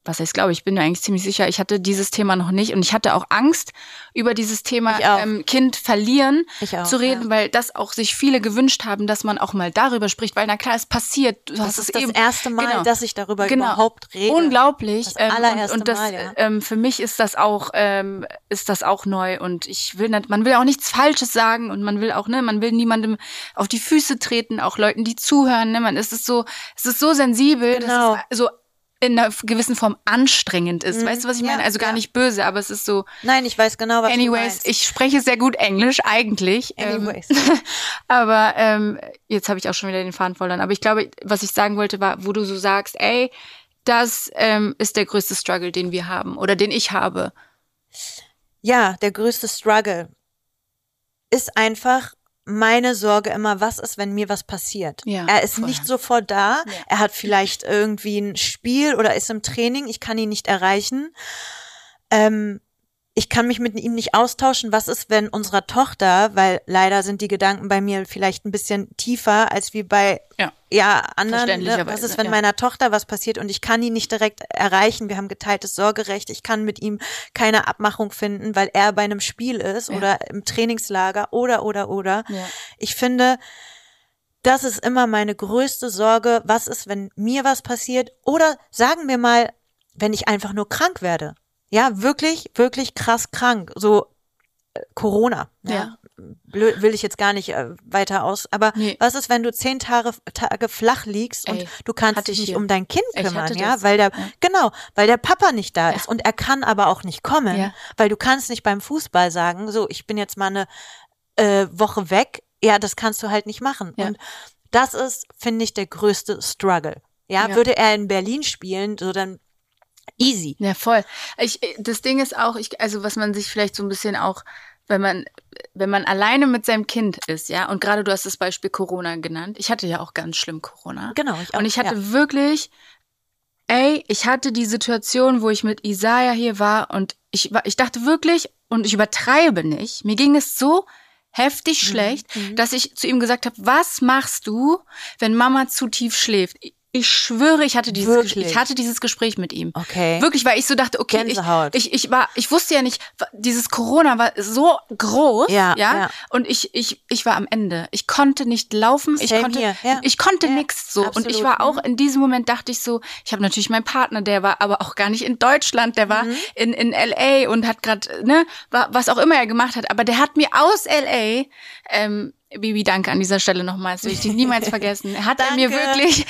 was heißt glaube ich, bin mir eigentlich ziemlich sicher, ich hatte dieses Thema noch nicht und ich hatte auch Angst, über dieses Thema ähm, Kind verlieren auch, zu reden, ja. weil das auch sich viele gewünscht haben, dass man auch mal darüber spricht, weil na klar, es passiert. Du Das hast ist es das eben, erste Mal, genau. dass ich darüber Genau. überhaupt rede. Unglaublich. Das ähm, allererste und, und das, Mal, ja. ähm, für mich ist das auch, ähm, ist das auch neu und ich will nicht, man will auch nichts Falsches sagen und man will auch, ne, man will niemandem auf die Füße treten, auch Leuten, die zuhören, ne, man ist es so, es ist so sensibel, Genau. dass es so in einer gewissen Form anstrengend ist. Mhm. Weißt du, was ich Ja, meine? Also gar ja. nicht böse, aber es ist so, Nein, ich weiß genau, was du anyways, meinst. ich spreche sehr gut Englisch eigentlich. ähm, Anyways. aber ähm, jetzt habe ich auch schon wieder den Faden verloren. Aber ich glaube, was ich sagen wollte, war, wo du so sagst, ey, das ähm, ist der größte Struggle, den wir haben oder den ich habe. Ja, der größte Struggle ist einfach meine Sorge immer, was ist, wenn mir was passiert? Ja, er ist voll. nicht sofort da. Ja. Er hat vielleicht irgendwie ein Spiel oder ist im Training. Ich kann ihn nicht erreichen. Ähm, ich kann mich mit ihm nicht austauschen. Was ist, wenn unserer Tochter, weil leider sind die Gedanken bei mir vielleicht ein bisschen tiefer als wie bei Ja. ja anderen. Ne? Was ist, wenn ja. meiner Tochter was passiert und ich kann ihn nicht direkt erreichen? Wir haben geteiltes Sorgerecht. Ich kann mit ihm keine Abmachung finden, weil er bei einem Spiel ist Ja. oder im Trainingslager oder oder oder. Ich finde, das ist immer meine größte Sorge. Was ist, wenn mir was passiert? Oder sagen wir mal, wenn ich einfach nur krank werde. Ja, wirklich, wirklich krass krank. So äh, Corona. Ja. Ja. Blöd, will ich jetzt gar nicht äh, weiter aus. Aber Nee. was ist, wenn du zehn Tage, Tage flach liegst und Ey, du kannst dich ich nicht hier. um dein Kind kümmern, ja, weil der, Ja. genau, weil der Papa nicht da Ja. ist und er kann aber auch nicht kommen, Ja. weil du kannst nicht beim Fußball sagen, so, ich bin jetzt mal eine äh, Woche weg. Ja, das kannst du halt nicht machen. Ja. Und das ist, finde ich, der größte Struggle. Ja. würde er in Berlin spielen, so dann easy. Ja, voll. Ich, das Ding ist auch, ich, also was man sich vielleicht so ein bisschen auch, wenn man, wenn man alleine mit seinem Kind ist, ja, und gerade du hast das Beispiel Corona genannt. Ich hatte ja auch ganz schlimm Corona. Genau, ich auch. Und ich hatte ja. wirklich, ey, ich hatte die Situation, wo ich mit Isaiah hier war und ich, war- ich dachte wirklich, und ich übertreibe nicht, mir ging es so heftig schlecht, mhm. dass ich zu ihm gesagt habe, was machst du, wenn Mama zu tief schläft? Ich schwöre, ich hatte dieses, Wirklich? Gespräch, ich hatte dieses Gespräch mit ihm. Okay. Wirklich, weil ich so dachte, okay, ich, Gänsehaut. ich, ich war, ich wusste ja nicht, dieses Corona war so groß, Ja, ja, ja. und ich, ich, ich war am Ende. Ich konnte nicht laufen, ich Same konnte, here, ja. ich konnte Ja, nix so. Und absolut, ich war auch mhm. in diesem Moment dachte ich so, ich habe natürlich meinen Partner, der war aber auch gar nicht in Deutschland, der war Mhm. in, in LA und hat gerade, ne, wa- was auch immer er gemacht hat, aber der hat mir aus LA, ähm, Bibi, danke an dieser Stelle nochmals, will ich dich niemals vergessen. Hat er mir wirklich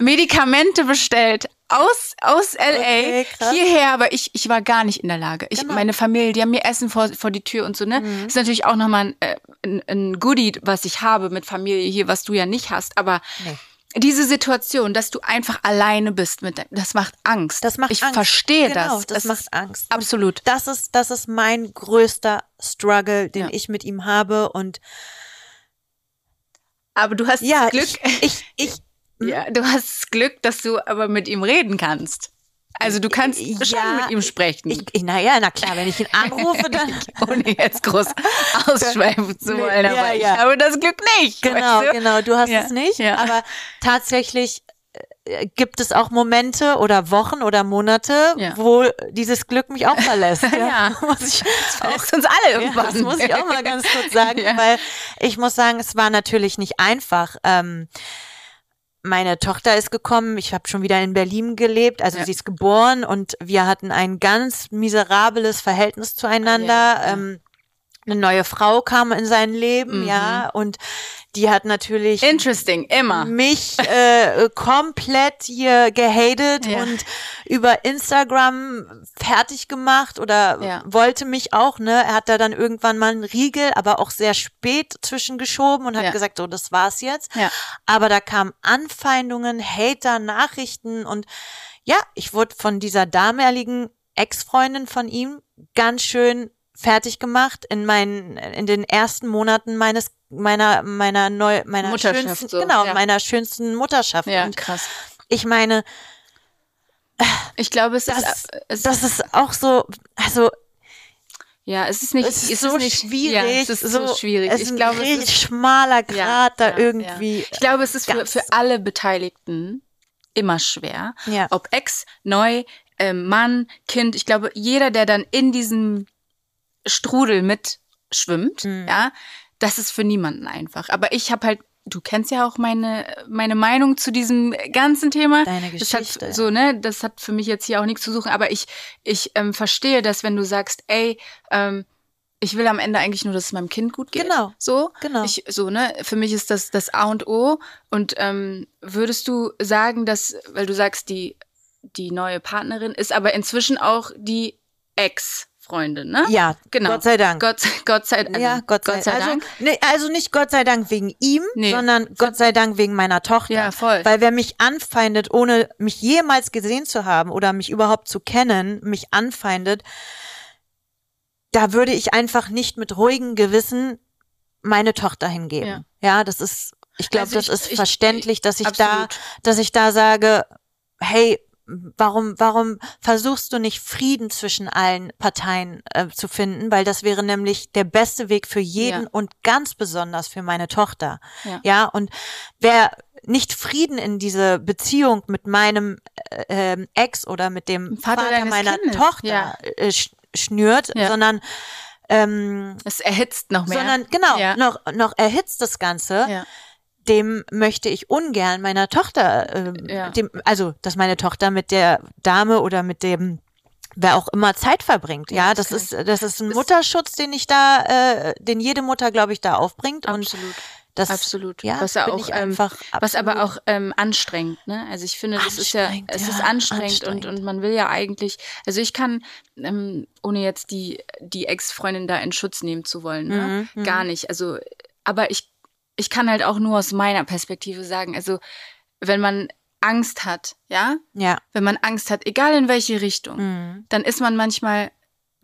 Medikamente bestellt aus, aus LA Okay, hierher, aber ich, ich war gar nicht in der Lage. Ich, Genau. Meine Familie, die haben mir Essen vor, vor die Tür und so, ne? Mhm. ist natürlich auch nochmal ein, äh, ein, ein Goodie, was ich habe mit Familie hier, was du ja nicht hast, aber Nee. diese Situation, dass du einfach alleine bist, mit, das macht Angst. Das macht ich Angst. verstehe Genau, das. das Es macht Angst. Absolut. Das ist, das ist mein größter Struggle, den Ja. ich mit ihm habe. Und Aber du hast ja, das Glück, ich, ich, ich ja, du hast das Glück, dass du aber mit ihm reden kannst. Also du kannst Ja, schon mit ihm sprechen. Ich, ich, naja, na klar, wenn ich ihn anrufe, dann. ohne jetzt groß ausschweifen zu Nee, wollen, aber ja, ich ja. habe das Glück nicht. genau, weißt du? genau, du hast Ja, es nicht. ja. Aber tatsächlich gibt es auch Momente oder Wochen oder Monate, Ja. wo dieses Glück mich auch verlässt. Ja. Muss ich auch Verlässt uns alle Ja, irgendwann. das muss ich auch mal ganz kurz sagen, Ja. weil ich muss sagen, es war natürlich nicht einfach. Ähm, meine Tochter ist gekommen, ich habe schon wieder in Berlin gelebt, also Ja. sie ist geboren und wir hatten ein ganz miserables Verhältnis zueinander. Ja, ja. Ähm, eine neue Frau kam in sein Leben, Mhm. ja, und die hat natürlich Interesting, immer. mich äh, komplett hier gehatet Ja. und über Instagram fertig gemacht oder Ja. wollte mich auch, ne? Er hat da dann irgendwann mal einen Riegel, aber auch sehr spät zwischengeschoben und hat Ja. gesagt, so, das war's jetzt. Ja. Aber da kamen Anfeindungen, Hater, Nachrichten und ja, ich wurde von dieser damaligen Ex-Freundin von ihm ganz schön fertig gemacht in meinen in den ersten Monaten meines meiner meiner neu meiner schönsten so, genau ja. meiner schönsten Mutterschaft Ja, und krass. ich meine Ich glaube, es das ist, es das ist auch so also ja, es ist nicht, es ist so nicht, schwierig Ja, es ist so, schwierig. es ist ich ein glaube, es richtig ist, schmaler Grad Ja, da ja, irgendwie Ich glaube, es ist für, für alle Beteiligten immer schwer. Ja. Ob Ex, neu, ähm, Mann, Kind. Ich glaube, jeder, der dann in diesem Strudel mitschwimmt, Mhm. ja, das ist für niemanden einfach. Aber ich habe halt, du kennst ja auch meine, meine Meinung zu diesem ganzen Thema. Deine Das Geschichte, hat so, ne, das hat für mich jetzt hier auch nichts zu suchen, aber ich, ich ähm, verstehe das, wenn du sagst, ey, ähm, ich will am Ende eigentlich nur, dass es meinem Kind gut geht. Genau. So. Genau. Ich, so, ne, für mich ist das das A und O. Und ähm, würdest du sagen, dass, weil du sagst, die, die neue Partnerin ist aber inzwischen auch die Ex-Freundin, ne? ja genau. Gott sei Dank Gott, Gott sei, also, ja, Gott sei, also, Dank. Nee, also nicht Gott sei Dank wegen ihm, Nee. sondern Gott sei Dank wegen meiner Tochter. Ja, voll. Weil wer mich anfeindet, ohne mich jemals gesehen zu haben oder mich überhaupt zu kennen, mich anfeindet, da würde ich einfach nicht mit ruhigem Gewissen meine Tochter hingeben. Ja. Ja, das ist, ich glaube, Also das ist ich- verständlich, dass ich absolut. da, dass ich da sage, hey, warum, warum versuchst du nicht Frieden zwischen allen Parteien äh, zu finden? Weil das wäre nämlich der beste Weg für jeden Ja. und ganz besonders für meine Tochter. Ja. ja und wer nicht Frieden in diese Beziehung mit meinem äh, ähm, Ex oder mit dem Vater Vater, meiner Kindes, Tochter ja. äh, sch schnürt, sondern ähm, Es erhitzt noch mehr. sondern genau noch noch erhitzt das Ganze ja. Dem möchte ich ungern meiner Tochter, ähm, Ja. dem, also dass meine Tochter mit der Dame oder mit dem wer auch immer Zeit verbringt. Ja, Ja, das, das ist das ist ein Mutterschutz, den ich da, äh, den jede Mutter, glaube ich, da aufbringt. Und Absolut. das Absolut. Ja, was ja auch, ähm, einfach was aber auch ähm, anstrengend, ne? Also ich finde, das ist ja, Anstrengend, es ja, ist anstrengend, anstrengend. Und, und man will ja eigentlich, also ich kann, ähm, ohne jetzt die, die Ex-Freundin da in Schutz nehmen zu wollen, ne? Mhm, gar nicht. Also, aber ich, ich kann halt auch nur aus meiner Perspektive sagen, also wenn man Angst hat, ja, ja. wenn man Angst hat, egal in welche Richtung, Mhm. dann ist man manchmal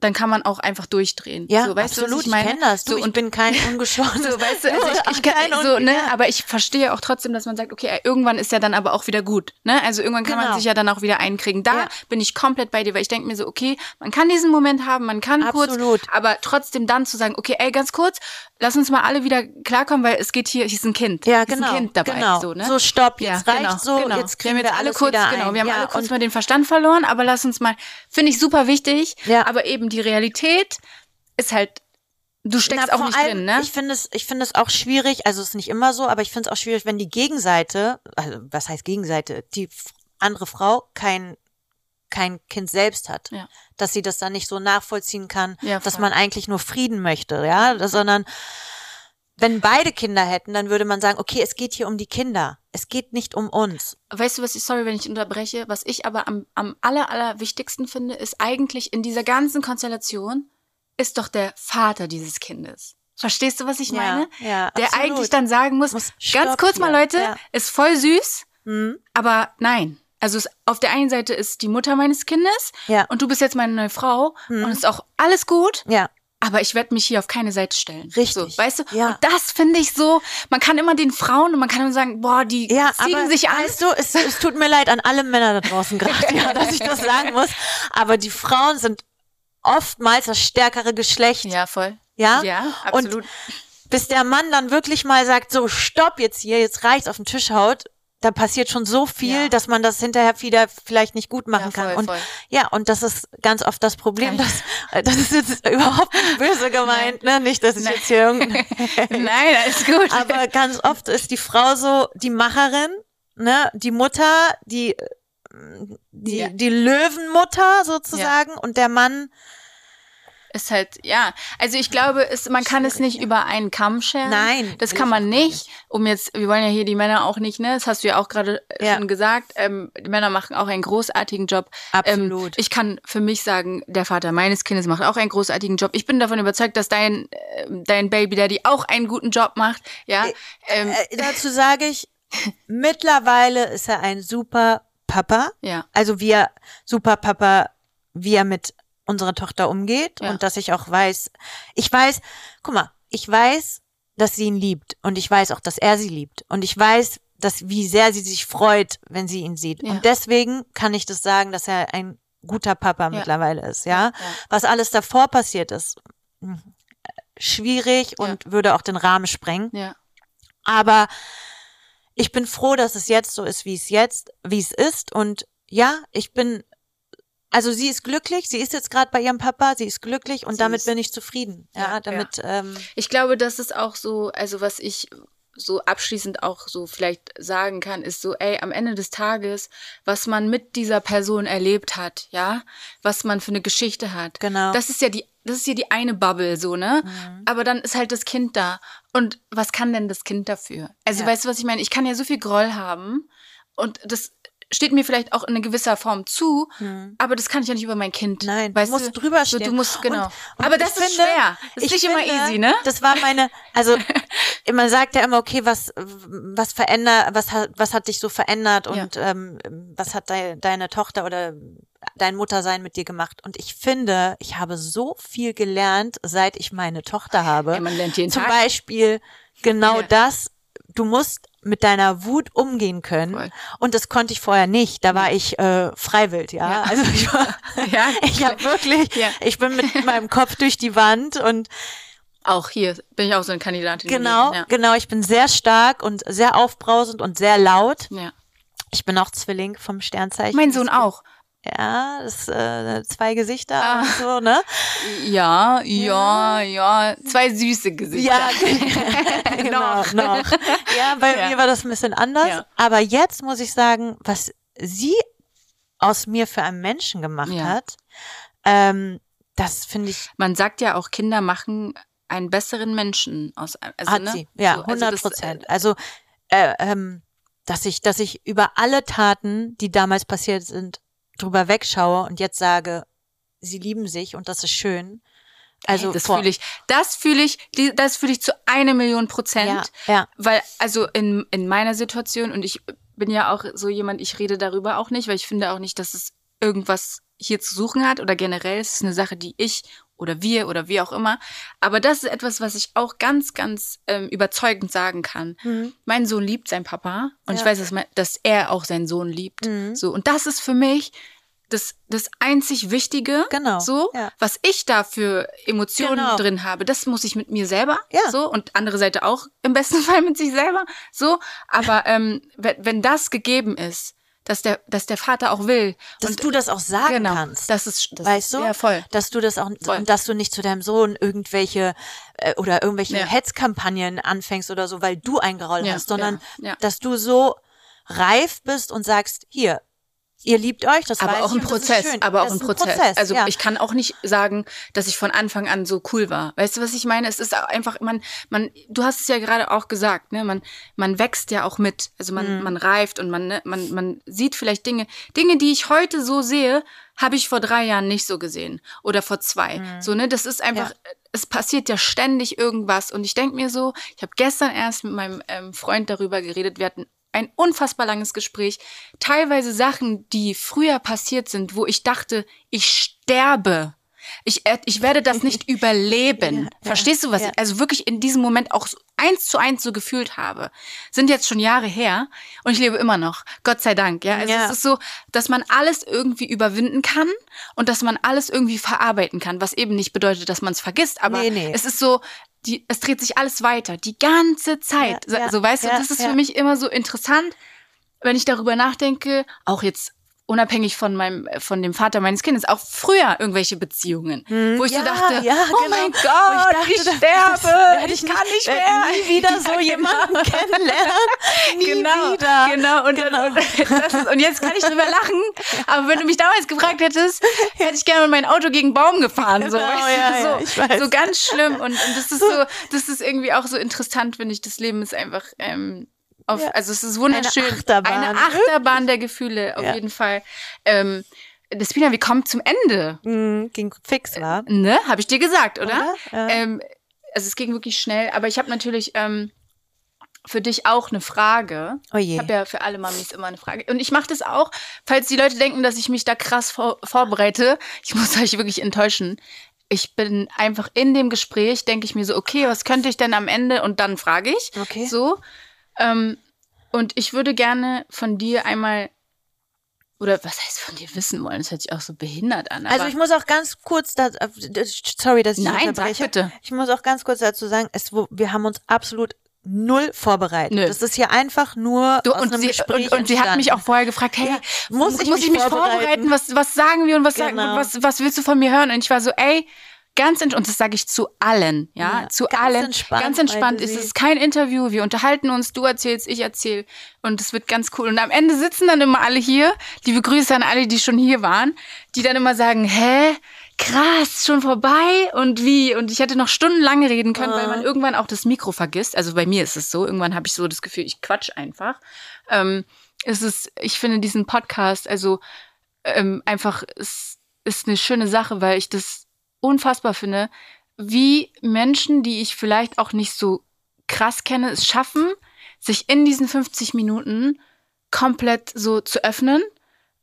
dann kann man auch einfach durchdrehen. Ja, so, weißt absolut. Du, was ich, meine? kenne das. Du, so, ich und bin kein ungeschorenes. so, weißt du, also ich, ich kann, so, ne, aber ich verstehe auch trotzdem, dass man sagt, okay, irgendwann ist ja dann aber auch wieder gut, ne? Also irgendwann kann Genau. man sich ja dann auch wieder einkriegen. Da Ja. bin ich komplett bei dir, weil ich denke mir so, okay, man kann diesen Moment haben, man kann Absolut. kurz, aber trotzdem dann zu sagen, okay, ey, ganz kurz, lass uns mal alle wieder klarkommen, weil es geht hier, hier ist ein Kind. Ja, Hier genau. Ist ein Kind dabei, genau. so, ne? so stopp, Ja, jetzt reicht genau, so, genau. jetzt kriegen wir wir, alle kurz, genau, wir haben ja, alle kurz mal den Verstand verloren, aber lass uns mal, finde ich super wichtig, Ja. aber eben die Realität ist halt, du steckst Na, auch nicht allem, drin, ne? Ich finde es, ich finde es auch schwierig, also es ist nicht immer so, aber ich finde es auch schwierig, wenn die Gegenseite, also was heißt Gegenseite, die andere Frau kein kein Kind selbst hat, Ja. dass sie das dann nicht so nachvollziehen kann, Ja, dass man eigentlich nur Frieden möchte, ja, sondern wenn beide Kinder hätten, dann würde man sagen, okay, es geht hier um die Kinder, es geht nicht um uns. Weißt du, was ich, sorry, wenn ich unterbreche, was ich aber am, am aller, aller wichtigsten finde, ist eigentlich in dieser ganzen Konstellation, ist doch der Vater dieses Kindes. Verstehst du, was ich Ja, meine? ja, der absolut. eigentlich dann sagen muss, Muss, ganz kurz mal, hier. Leute, Ja. ist voll süß, Hm? aber nein. Also es, auf der einen Seite ist die Mutter meines Kindes Ja. und du bist jetzt meine neue Frau Hm. und ist auch alles gut, Ja, aber ich werde mich hier auf keine Seite stellen. Richtig. So, weißt du? Ja. Und das finde ich so, man kann immer den Frauen und man kann immer sagen, boah, die Ja, ziehen aber sich an. weißt du, es, es tut mir leid an alle Männer da draußen gerade, ja, dass ich das sagen muss. Aber die Frauen sind oftmals das stärkere Geschlecht, ja. Voll. ja? Ja, Und absolut. bis der Mann dann wirklich mal sagt, so stopp jetzt hier, jetzt reicht's auf den Tisch haut, da passiert schon so viel, Ja. dass man das hinterher wieder vielleicht nicht gut machen Ja, kann. voll, Und voll. ja, und das ist ganz oft das Problem, Kann dass äh, das ist jetzt überhaupt nicht böse gemeint, ne? Nicht, dass ich Nein. jetzt hier irgendein Nein, alles gut. aber ganz oft ist die Frau so die Macherin, ne, die Mutter, die äh, die, Ja. die Löwenmutter sozusagen und der Mann, ist halt, ja. Also ich glaube, es, man kann es nicht über einen Kamm scheren. Nein, Das kann man nicht. Um jetzt, wir wollen ja hier die Männer auch nicht, ne? Das hast du ja auch gerade äh, Ja. schon gesagt. Ähm, die Männer machen auch einen großartigen Job. Absolut. Ähm, ich kann für mich sagen, der Vater meines Kindes macht auch einen großartigen Job. Ich bin davon überzeugt, dass dein, äh, dein Baby Daddy auch einen guten Job macht. Ja. Ähm, äh, dazu sage ich, mittlerweile ist er ein super Papa, ja. also wie er, super Papa, wie er mit unserer Tochter umgeht Ja. und dass ich auch weiß, ich weiß, guck mal, ich weiß, dass sie ihn liebt und ich weiß auch, dass er sie liebt und ich weiß, dass wie sehr sie sich freut, wenn sie ihn sieht Ja. und deswegen kann ich das sagen, dass er ein guter Papa mittlerweile ist, ja? Ja. Was alles davor passiert ist, mh, schwierig und würde auch den Rahmen sprengen. Ja. Aber ich bin froh, dass es jetzt so ist, wie es jetzt, wie es ist. Und ja, ich bin, also sie ist glücklich, sie ist jetzt gerade bei ihrem Papa, sie ist glücklich und Sie damit ist- bin ich zufrieden. Ja, Ja, damit, Ähm, Ich glaube, das ist auch so, also was ich so abschließend auch so vielleicht sagen kann, ist so, ey, am Ende des Tages, was man mit dieser Person erlebt hat, ja, was man für eine Geschichte hat. Genau. Das ist ja die, das ist ja die eine Bubble, so, ne? Aber dann ist halt das Kind da. Und was kann denn das Kind dafür? Also, Ja. weißt du, was ich meine? Ich kann ja so viel Groll haben und das steht mir vielleicht auch in einer gewisser Form zu, aber das kann ich ja nicht über mein Kind. Mhm. Nein, weißt du musst drüber so, stehen. Du musst, genau. Und- und aber das ist finde- schwer. Das ist ich nicht immer finde, easy, ne? Das war meine, also man sagt ja immer, okay, was was verändert, was hat was hat dich so verändert und ähm, was hat dei, deine Tochter oder dein Muttersein mit dir gemacht? Und ich finde, ich habe so viel gelernt, seit ich meine Tochter habe. Ja, man lernt jeden Zum Tag. Beispiel genau Ja. das. Du musst mit deiner Wut umgehen können. Voll. Und das konnte ich vorher nicht. Da war ich äh, freiwillig, ja. Ja. Also ich war, Ja, ich habe wirklich, Ja. ich bin mit meinem Kopf durch die Wand und Auch hier bin ich auch so eine Kandidatin. genau, gewesen, genau, ich bin sehr stark und sehr aufbrausend und sehr laut. Ja. ja. Ich bin auch Zwilling vom Sternzeichen. Mein Sohn auch. Ja, das äh, zwei Gesichter Ah. und so, ne? Ja, ja, ja. Zwei süße Gesichter. Ja, genau, Noch. noch. Ja, bei Ja. mir war das ein bisschen anders. Ja. Aber jetzt muss ich sagen, was sie aus mir für einen Menschen gemacht Ja. hat, ähm, das finde ich, Man sagt ja auch, Kinder machen einen besseren Menschen aus. Also, hat ne? sie. Ja, So, also 100 das, Prozent. Also, äh, ähm, dass ich, dass ich über alle Taten, die damals passiert sind, drüber wegschaue und jetzt sage, sie lieben sich und das ist schön. Also Ey, das fühle ich. Das fühle ich, das fühle ich zu eine Million Prozent. Ja, ja. Weil, also in, in meiner Situation, und ich bin ja auch so jemand, ich rede darüber auch nicht, weil ich finde auch nicht, dass es irgendwas hier zu suchen hat oder generell ist es eine Sache, die ich oder wir oder wie auch immer. Aber das ist etwas, was ich auch ganz, ganz ähm, überzeugend sagen kann. Mhm. Mein Sohn liebt seinen Papa und Ja. ich weiß, dass, mein, dass er auch seinen Sohn liebt. Mhm. So und das ist für mich das, das einzig Wichtige, Genau, so, ja. was ich da für Emotionen Genau. drin habe, das muss ich mit mir selber, Ja. so, und andere Seite auch im besten Fall mit sich selber, so, aber ähm, wenn, wenn das gegeben ist, dass der, dass der Vater auch will, Dass und du das auch sagen genau, kannst. das ist, das weißt du? ja voll. Dass du das auch, Voll. und dass du nicht zu deinem Sohn irgendwelche äh, oder irgendwelche Ja. Hetzkampagnen anfängst oder so, weil du eingerollt Ja, hast, sondern ja. dass du so reif bist und sagst, hier, ihr liebt euch, das aber auch ist Prozess, aber auch ein Prozess. Also ja. ich kann auch nicht sagen, dass ich von Anfang an so cool war. Weißt du, was ich meine? Es ist einfach, man, man, du hast es ja gerade auch gesagt, ne? Man, man wächst ja auch mit. Also Mhm. man, man reift und man, ne, man, man sieht vielleicht Dinge, Dinge, die ich heute so sehe, habe ich vor drei Jahren nicht so gesehen oder vor zwei. So ne, das ist einfach. Mhm. Ja. Es passiert ja ständig irgendwas und ich denk mir so, ich habe gestern erst mit meinem ähm, Freund darüber geredet, wir hatten ein unfassbar langes Gespräch. Teilweise Sachen, die früher passiert sind, wo ich dachte, ich sterbe. Ich, äh, ich werde das nicht überleben. Ja, Verstehst du, was ja. ich also wirklich in diesem Moment auch eins zu eins so gefühlt habe? Sind jetzt schon Jahre her und ich lebe immer noch. Gott sei Dank, ja. Also Ja. es ist so, dass man alles irgendwie überwinden kann und dass man alles irgendwie verarbeiten kann, was eben nicht bedeutet, dass man es vergisst, aber Nee, nee. es ist so, die, es dreht sich alles weiter, die ganze Zeit. Ja, so, weißt du, das ist für mich immer so interessant, wenn ich darüber nachdenke, auch jetzt unabhängig von meinem, von dem Vater meines Kindes, auch früher irgendwelche Beziehungen, wo ich ja, so dachte, ja, oh genau. mein Gott, dachte, ich, sterbe, werd ich kann nicht- werd mehr. nie wieder so Ja, jemanden genau. kennenlernen. Nie genau, wieder. Genau, und, Und, das ist, und jetzt kann ich drüber lachen, aber wenn du mich damals gefragt hättest, hätte ich gerne mit meinem Auto gegen einen Baum gefahren. So, Genau, weißt du, so, ich so ganz schlimm. Und, und das ist so, das ist irgendwie auch so interessant, finde ich. Das Leben ist einfach, ähm, auf, Ja. also es ist wunderschön. Eine Achterbahn. Eine Achterbahn der Gefühle, auf Ja. jeden Fall. Ähm, Despina, wir kommen zum Ende. Mhm, ging fix, war. Ne? Habe ich dir gesagt, oder? Oder? Ja. Ähm, also es ging wirklich schnell, aber ich habe natürlich ähm, für dich auch eine Frage. Oh je. Ich habe ja für alle Mamis immer eine Frage. Und ich mache das auch, falls die Leute denken, dass ich mich da krass vor vorbereite. Ich muss euch wirklich enttäuschen. Ich bin einfach in dem Gespräch, denke ich mir so, okay, was könnte ich denn am Ende? Und dann frage ich. Okay. So. Ähm, und ich würde gerne von dir einmal, oder was heißt von dir wissen wollen? Das hört sich auch so behindert an. Also ich muss auch ganz kurz, da, äh, sorry, dass ich Nein, sag unterbreche. bitte. Ich muss auch ganz kurz dazu sagen, es, wir haben uns absolut null vorbereitet. Nö. Das ist hier einfach nur Du, aus und, einem sie, Gespräch und, und sie hat mich auch vorher gefragt, hey, Ja, muss ich muss mich ich mich vorbereiten? vorbereiten? Was, was sagen wir und was, sagen, Genau. was, was willst du von mir hören? Und ich war so, ey, ganz entspannt, und das sage ich zu allen, ja, Ja, zu ganz allen. entspannt, ganz entspannt ist es kein Interview, wir unterhalten uns, du erzählst, ich erzähl und es wird ganz cool. Und am Ende sitzen dann immer alle hier, liebe Grüße an alle, die schon hier waren, die dann immer sagen, hä? Krass, schon vorbei und wie? Und ich hätte noch stundenlang reden können, weil man irgendwann auch das Mikro vergisst. Also bei mir ist es so. Irgendwann habe ich so das Gefühl, ich quatsch einfach. Ähm, es ist, ich finde diesen Podcast, also ähm, einfach, es ist eine schöne Sache, weil ich das unfassbar finde, wie Menschen, die ich vielleicht auch nicht so krass kenne, es schaffen, sich in diesen 50 Minuten komplett so zu öffnen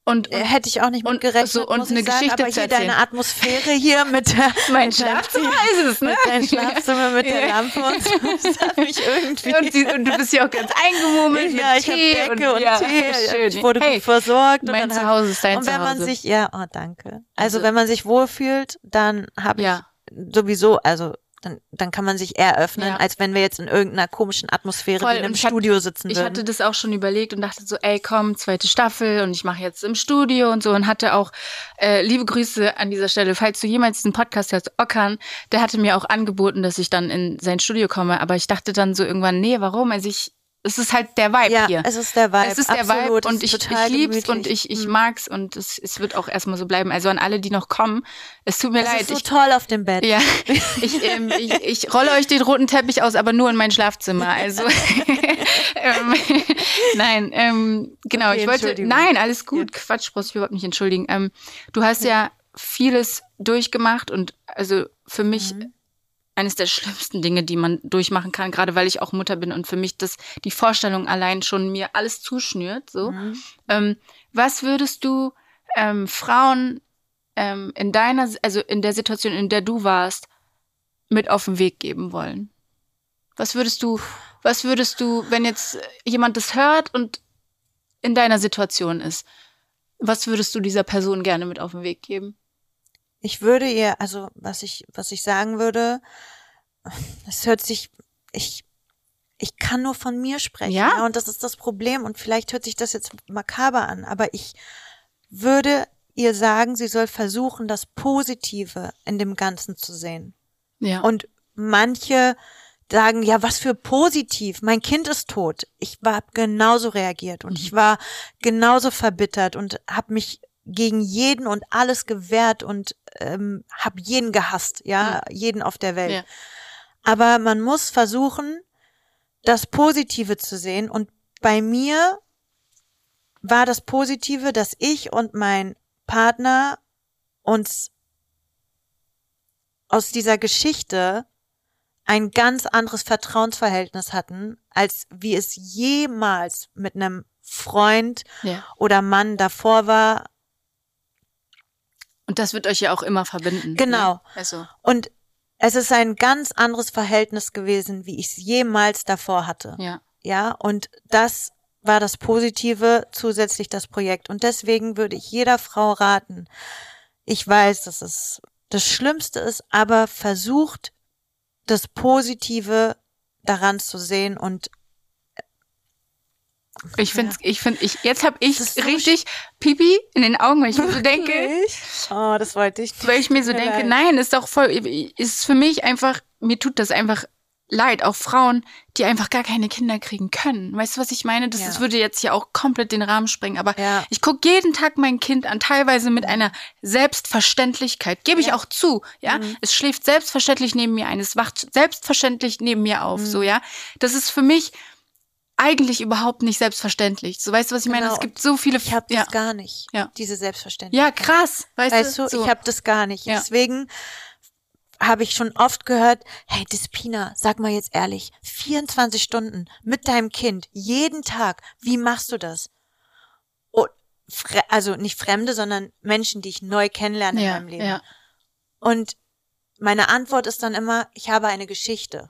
und, Äh, und Hätte ich auch nicht und mit gerechnet, so- und muss eine ich sagen, Geschichte aber zu hier deine. Atmosphäre hier mit der mein mit Schlafzimmer ist es, ne? mit deinem Schlafzimmer mit der. Lampe und so, das hat mich irgendwie Und, sie, und du bist ja auch ganz eingemummelt ja, mit ich habe Tee Decke und, ja, Tee. Schön. Ich wurde hey, gut versorgt. mein und dann hab- Zuhause ist dein Und wenn man Zuhause. sich, ja, oh danke. Also, Also- wenn man sich wohlfühlt, dann habe ich Ja. sowieso, also dann, dann kann man sich eher öffnen, Ja. als wenn wir jetzt in irgendeiner komischen Atmosphäre Voll, wie in einem ich hat- Studio sitzen Ich würden. hatte das auch schon überlegt und dachte so, ey, komm, zweite Staffel und ich mache jetzt im Studio und so und hatte auch äh, liebe Grüße an dieser Stelle, falls du jemals diesen Podcast hörst, Okan, der hatte mir auch angeboten, dass ich dann in sein Studio komme, aber ich dachte dann so irgendwann, nee, warum? Also ich, es ist halt der Vibe ja, hier. es ist der Vibe. Es ist der absolut. Vibe und es ich, ich lieb's und ich, ich Mhm. mag's und es, es wird auch erstmal so bleiben. Also an alle, die noch kommen, es tut mir Es leid. ist so ich, toll auf dem Bett. ja, ich, ähm, ich, ich rolle euch den roten Teppich aus, aber nur in mein Schlafzimmer. Also ähm, nein, ähm, genau. Okay, ich wollte, nein, alles gut. Quatsch, brauchst du überhaupt nicht entschuldigen. Ähm, du hast ja vieles durchgemacht und also für mich Mhm. Eines der schlimmsten Dinge, die man durchmachen kann, gerade weil ich auch Mutter bin und für mich das die Vorstellung allein schon mir alles zuschnürt. So, Mhm. ähm, was würdest du ähm, Frauen ähm, in deiner, also in der Situation, in der du warst, mit auf den Weg geben wollen? Was würdest du, was würdest du, wenn jetzt jemand das hört und in deiner Situation ist, was würdest du dieser Person gerne mit auf den Weg geben? Ich würde ihr, also was ich, was ich sagen würde, es hört sich, ich, ich kann nur von mir sprechen. Ja? ja. Und das ist das Problem. Und vielleicht hört sich das jetzt makaber an, aber ich würde ihr sagen, sie soll versuchen, das Positive in dem Ganzen zu sehen. Ja. Und manche sagen, ja, was für positiv, mein Kind ist tot. Ich war genauso reagiert und ich war genauso verbittert und habe mich gegen jeden und alles gewehrt und ähm, habe jeden gehasst, ja, jeden auf der Welt. Ja. Aber man muss versuchen, das Positive zu sehen. Und bei mir war das Positive, dass ich und mein Partner uns aus dieser Geschichte ein ganz anderes Vertrauensverhältnis hatten, als wie es jemals mit einem Freund ja. oder Mann davor war. Und das wird euch ja auch immer verbinden. Genau. Ne? Also. Und es ist ein ganz anderes Verhältnis gewesen, wie ich es jemals davor hatte. Ja. Ja, und das war das Positive, zusätzlich das Projekt. Und deswegen würde ich jeder Frau raten, ich weiß, dass es das Schlimmste ist, aber versucht, das Positive daran zu sehen und ich finde, Ja. ich finde, ich jetzt habe ich so richtig Pipi in den Augen, weil ich mir so denke, Oh, das wollte ich. weil ich mir so denke, leid. nein, ist doch voll, ist für mich einfach, mir tut das einfach leid, auch Frauen, die einfach gar keine Kinder kriegen können. Weißt du, was ich meine? Das, Ja. das würde jetzt hier auch komplett den Rahmen sprengen, aber Ja. ich gucke jeden Tag mein Kind an, teilweise mit einer Selbstverständlichkeit, gebe ich Ja. auch zu, ja? Mhm. Es schläft selbstverständlich neben mir ein, es wacht selbstverständlich neben mir auf, Mhm. so, ja? Das ist für mich eigentlich überhaupt nicht selbstverständlich. So, weißt du, was ich meine? Genau. Es gibt so viele, Ich habe ja. das gar nicht. Ja. Diese Selbstverständlichkeit. Ja, krass. Weißt, Weißt du, so. ich habe das gar nicht. Ja. Deswegen habe ich schon oft gehört, hey Despina, sag mal jetzt ehrlich, 24 Stunden mit deinem Kind, jeden Tag, wie machst du das? Und, also nicht Fremde, sondern Menschen, die ich neu kennenlerne in ja, meinem Leben. ja. Und meine Antwort ist dann immer, ich habe eine Geschichte.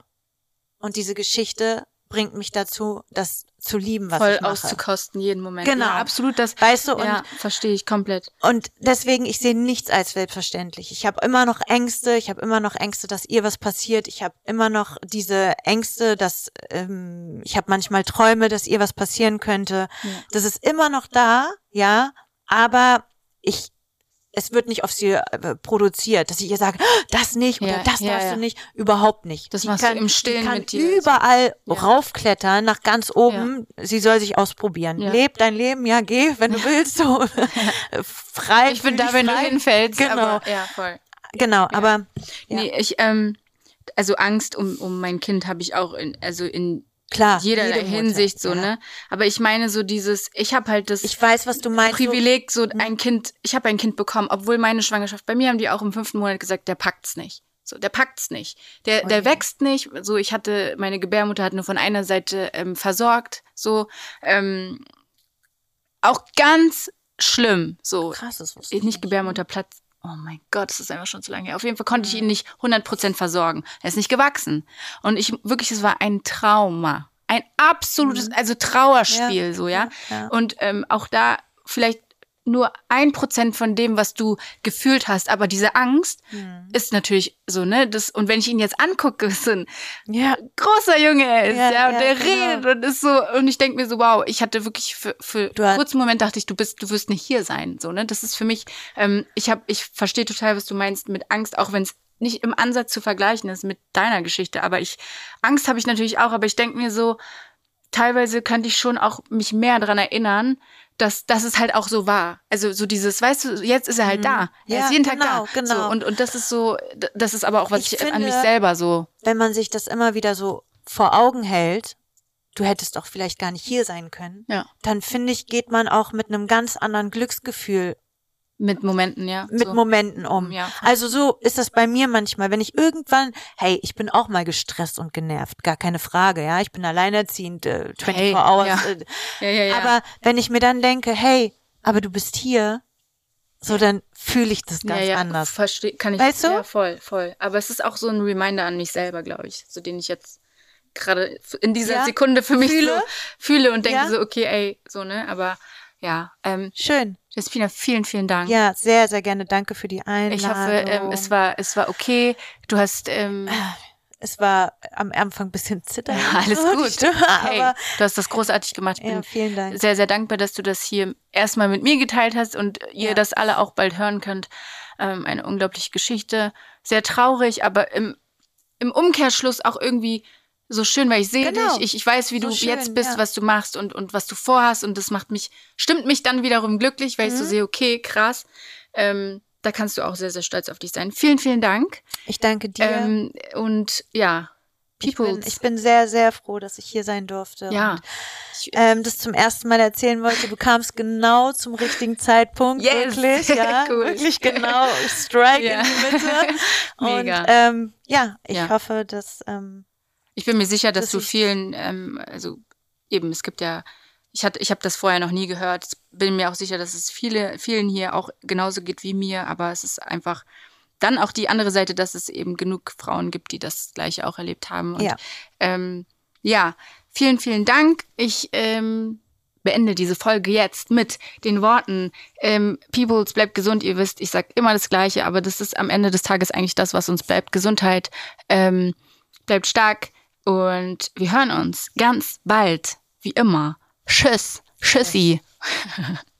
Und diese Geschichte bringt mich dazu, das zu lieben, was voll ich mache. auszukosten jeden Moment. Genau. Ja, absolut das. Weißt du, und ja, verstehe ich komplett. und deswegen, ich sehe nichts als selbstverständlich. Ich habe immer noch Ängste, ich habe immer noch Ängste, dass ihr was passiert. Ich habe immer noch diese Ängste, dass ähm, ich habe manchmal Träume, dass ihr was passieren könnte. Ja. Das ist immer noch da, ja, aber ich es wird nicht auf sie äh, produziert, dass ich ihr sage, "Ah, das nicht oder Ja, das ja, darfst ja. du nicht, überhaupt nicht. Das Die machst du kann, im Stillen kann mit dir. überall Ja. raufklettern, nach ganz oben. Sie soll sich ausprobieren. Leb dein Leben, ja, geh, wenn du willst. So. frei. Ich bin da, wenn du frei. hinfällst. Genau. Aber, ja, voll. Genau, aber. Nee, ich, ähm, also Angst um, um mein Kind habe ich auch in, also in klar. jeder jede Mutter, Hinsicht so, ja. ne? Aber ich meine so dieses, ich habe halt das Ich weiß, was du meinst. Privileg, so ein Kind, ich habe ein Kind bekommen, obwohl meine Schwangerschaft, bei mir haben die auch im fünften Monat gesagt, der packt's nicht. So, der packt's nicht. Der, Oh der wächst nicht. So, ich hatte, meine Gebärmutter hat nur von einer Seite ähm, versorgt. So, ähm, auch ganz schlimm. So, So, krass, das wusste ich nicht Gebärmutterplatz. Oh mein Gott, das ist einfach schon zu lange her. Auf jeden Fall konnte ich ihn nicht 100% versorgen. Er ist nicht gewachsen. Und ich, wirklich, es war ein Trauma. Ein absolutes, also Trauerspiel, Ja, so, ja. ja, ja. Und ähm, auch da vielleicht nur ein Prozent von dem, was du gefühlt hast. Aber diese Angst Hm. ist natürlich so, ne? Das, und wenn ich ihn jetzt angucke, so ein Ja, großer Junge er ist, Ja, ja, und ja, der genau. redet und ist so, und ich denke mir so, wow, ich hatte wirklich für, für einen kurzen Moment dachte ich, du bist, du wirst nicht hier sein, so, ne? Das ist für mich, ähm, ich habe, ich verstehe total, was du meinst mit Angst, auch wenn es nicht im Ansatz zu vergleichen ist mit deiner Geschichte, aber ich, Angst habe ich natürlich auch, aber ich denke mir so, teilweise könnte ich schon auch mich mehr dran erinnern, dass, dass es halt auch so war. Also so dieses, weißt du, jetzt ist er halt da. Er Ja, ist jeden genau, Tag da. genau. So, und, und das ist so, das ist aber auch, was Ich ich, an mich finde- selber so. wenn man sich das immer wieder so vor Augen hält, du hättest doch vielleicht gar nicht hier sein können, Ja. dann finde ich, geht man auch mit einem ganz anderen Glücksgefühl Mit Momenten, ja. mit so. Momenten um. Ja. Also so ist das bei mir manchmal, wenn ich irgendwann, hey, ich bin auch mal gestresst und genervt, gar keine Frage, ja, ich bin alleinerziehend, äh, 24 Hey, Hours. ja. Äh, Ja. Aber wenn ich mir dann denke, hey, aber du bist hier, so dann fühle ich das ganz anders. Versteh, kann ich, Weißt du? Ja, voll, voll. Aber es ist auch so ein Reminder an mich selber, glaube ich, so den ich jetzt gerade in dieser Sekunde für mich fühle. so fühle und denke so, okay, ey, so, ne? Aber ja, ähm, Schön. Jespina, vielen, vielen Dank. Ja, sehr, sehr gerne. Danke für die Einladung. Ich hoffe, ähm, es war, es war okay. Du hast, ähm, Es war am Anfang ein bisschen zitternd. alles so, die gut. Stimme, hey, aber du hast das großartig gemacht. Ich ja, bin vielen Dank. sehr, sehr dankbar, dass du das hier erstmal mit mir geteilt hast und ihr Ja. das alle auch bald hören könnt. Ähm, eine unglaubliche Geschichte. Sehr traurig, aber im, im Umkehrschluss auch irgendwie so schön, weil ich sehe Genau. dich, ich, ich weiß, wie So du schön, jetzt bist, ja. was du machst und, und was du vorhast und das macht mich, stimmt mich dann wiederum glücklich, weil ich so Mhm. sehe, okay, krass, ähm, da kannst du auch sehr, sehr stolz auf dich sein. Vielen, vielen Dank. Ich danke dir. Ähm, und ja, ich, bin, ich bin sehr, sehr froh, dass ich hier sein durfte. ja. Und, ähm, das zum ersten Mal erzählen wollte. Du kamst genau zum richtigen Zeitpunkt. Yes, Wirklich, ja. cool. Wirklich genau. Strike Ja. in die Mitte. Und Mega. ähm, ja, ich Ja. hoffe, dass ähm, Ich bin mir sicher, dass, dass du vielen, ähm, also eben, es gibt ja, ich hatte, ich habe das vorher noch nie gehört. Bin mir auch sicher, dass es viele, vielen hier auch genauso geht wie mir, aber es ist einfach dann auch die andere Seite, dass es eben genug Frauen gibt, die das Gleiche auch erlebt haben. Und, Ja. Ähm, ja, vielen, vielen Dank. Ich ähm, beende diese Folge jetzt mit den Worten, ähm, Peoples, bleibt gesund. Ihr wisst, ich sag immer das Gleiche, aber das ist am Ende des Tages eigentlich das, was uns bleibt. Gesundheit. Ähm, bleibt stark und wir hören uns ganz bald, wie immer. Tschüss, tschüssi.